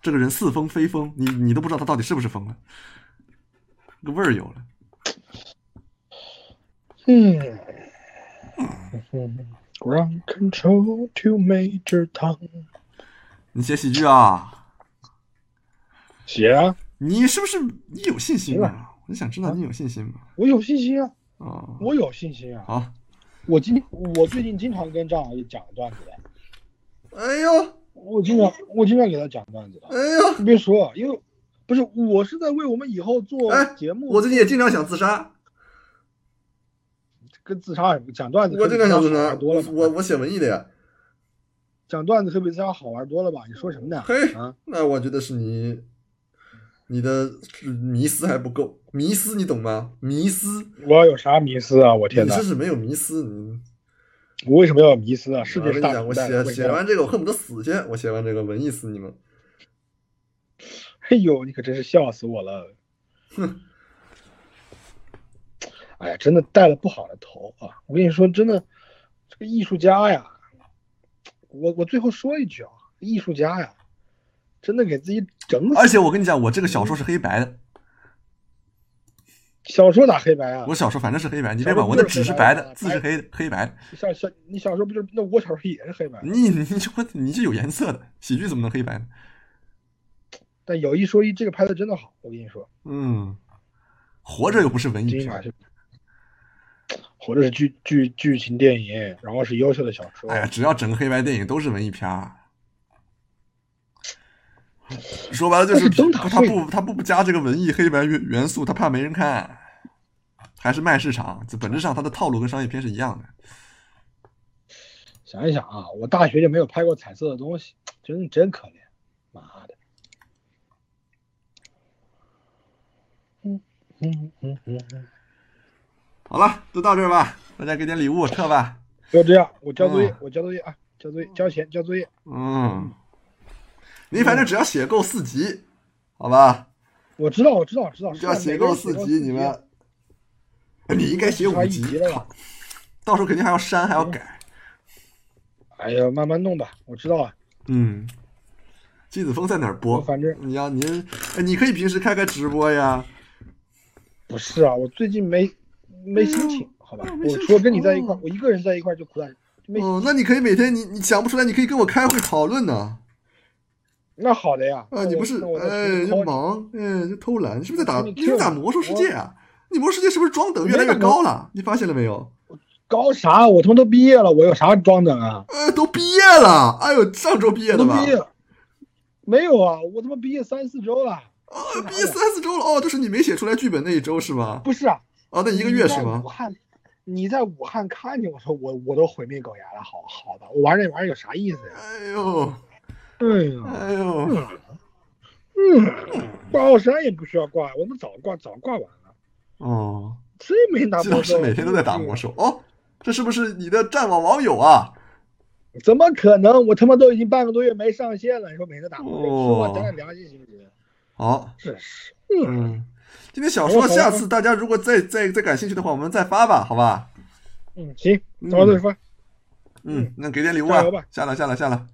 [SPEAKER 2] 这个人似疯非疯，你你都不知道他到底是不是疯了，这个味儿有了。
[SPEAKER 1] 嗯。嗯，Ground control to Major Tom，
[SPEAKER 2] 你写喜剧啊？
[SPEAKER 1] 写啊，
[SPEAKER 2] 你是不是你有信心
[SPEAKER 1] 行
[SPEAKER 2] 啊？我就想知道你有信心吗？
[SPEAKER 1] 我有信心啊，
[SPEAKER 2] 啊，
[SPEAKER 1] 我有信心啊，
[SPEAKER 2] 好。
[SPEAKER 1] 我今我最近经常跟张老师讲段子的，
[SPEAKER 2] 哎呦，
[SPEAKER 1] 我经常我经常给他讲段子的，
[SPEAKER 2] 哎呦，
[SPEAKER 1] 你别说，因为不是我是在为我们以后做
[SPEAKER 2] 哎
[SPEAKER 1] 节目，
[SPEAKER 2] 我最近也经常想自杀，
[SPEAKER 1] 跟自杀讲段子，
[SPEAKER 2] 我经常想自杀。
[SPEAKER 1] 多了？
[SPEAKER 2] 我我写文艺的呀。
[SPEAKER 1] 讲段子可比自杀好玩多了吧？你说什么呢？
[SPEAKER 2] 嘿
[SPEAKER 1] 啊，
[SPEAKER 2] 那我觉得是你，你的迷思还不够，迷思你懂吗？迷思，
[SPEAKER 1] 我有啥迷思啊？我天哪
[SPEAKER 2] 你这！是没有迷思，你。
[SPEAKER 1] 我为什么要迷思啊？世界是大
[SPEAKER 2] 我写写完这个，我恨不得死去。我写完这个文艺死你们，(laughs)
[SPEAKER 1] 哎呦，你可真是笑死我了！
[SPEAKER 2] 哼，
[SPEAKER 1] 哎呀，真的带了不好的头啊！我跟你说，真的，这个艺术家呀，我我最后说一句啊，艺术家呀，真的给自己整死。
[SPEAKER 2] 而且我跟你讲，我这个小说是黑白的，
[SPEAKER 1] 小说咋黑白啊
[SPEAKER 2] 我？小说反正是黑白，你别管，我的纸是白的，字是黑的，黑白的。
[SPEAKER 1] 小小你小说不就那我小说也是黑白的？
[SPEAKER 2] 你你这我你是有颜色的，喜剧怎么能黑白呢？
[SPEAKER 1] 但有一说一，这个拍的真的好，我跟你说，
[SPEAKER 2] 嗯，活着又不是文艺片
[SPEAKER 1] 或者是剧剧剧情电影，然后是优秀的小说。
[SPEAKER 2] 哎呀，只要整个黑白电影都是文艺片儿。说白了就是他不他不不加这个文艺黑白元元素，他怕没人看，还是卖市场。这本质上他的套路跟商业片是一样的。
[SPEAKER 1] 想一想啊，我大学就没有拍过彩色的东西，真真可怜，妈的。嗯嗯嗯嗯嗯，
[SPEAKER 2] 好了，就到这儿吧，大家给点礼物撤吧。
[SPEAKER 1] 就这样，我交作业
[SPEAKER 2] 嗯，
[SPEAKER 1] 我交作业啊，交作业，交钱，交作业。
[SPEAKER 2] 嗯，你反正只要写够四级，好吧？
[SPEAKER 1] 我知道，我知道，我知道。
[SPEAKER 2] 只要写够四级，你们，你应该写五
[SPEAKER 1] 差一
[SPEAKER 2] 集
[SPEAKER 1] 集了吧？
[SPEAKER 2] 到时候肯定还要删，还要改。
[SPEAKER 1] 哎呀，慢慢弄吧，我知道了。
[SPEAKER 2] 嗯，季子峰在哪儿播？
[SPEAKER 1] 反正
[SPEAKER 2] 你要您，哎，你可以平时开开直播呀。
[SPEAKER 1] 不是啊，我最近没没心情，好吧？我除了跟你在一块
[SPEAKER 2] 哦，
[SPEAKER 1] 我一个人在一块就苦大，
[SPEAKER 2] 哦，那你可以每天你你想不出来，你可以跟我开会讨论呢。
[SPEAKER 1] 那好的呀。
[SPEAKER 2] 啊，你不是哎就忙，哎就偷懒，你是不是在打？你是不是打魔兽世界啊？你魔兽世界是不是装等越来越高了？你发现了没有？
[SPEAKER 1] 高啥？我他妈都毕业了，我有啥装等啊？
[SPEAKER 2] 呃，都毕业了，哎呦，上周毕业的吧？
[SPEAKER 1] 毕业，没有啊，我他妈毕业三四周了。
[SPEAKER 2] 啊，毕业三四周了哦，就是你没写出来剧本那一周是吗？
[SPEAKER 1] 不是啊，
[SPEAKER 2] 哦，那一个月是吗
[SPEAKER 1] 你在武？汉，你在武汉看见我说我我都毁灭狗牙了，好好的，我玩这玩意儿有啥意思呀？
[SPEAKER 2] 哎呦，
[SPEAKER 1] 哎呦，
[SPEAKER 2] 哎呦，
[SPEAKER 1] 嗯，挂奥山也不需要挂，我们早挂早挂完了，
[SPEAKER 2] 哦，
[SPEAKER 1] 谁没打
[SPEAKER 2] 季老
[SPEAKER 1] 魔兽？
[SPEAKER 2] 师每天都在打魔兽哦，这是不是你的战网网友啊？
[SPEAKER 1] 怎么可能？我他妈都已经半个多月没上线了，你说每天打魔兽，
[SPEAKER 2] 哦
[SPEAKER 1] 说我沾点良心行不行？
[SPEAKER 2] 好，
[SPEAKER 1] 真是，
[SPEAKER 2] 嗯，今天小说下次大家如果再再再感兴趣的话，我们再发吧，好吧？
[SPEAKER 1] 嗯，行，到时候再发。
[SPEAKER 2] 嗯，那给点礼物
[SPEAKER 1] 吧！
[SPEAKER 2] 下了下了下了，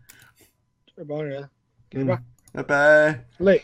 [SPEAKER 1] 这帮人，给吧，
[SPEAKER 2] 拜拜。
[SPEAKER 1] 累。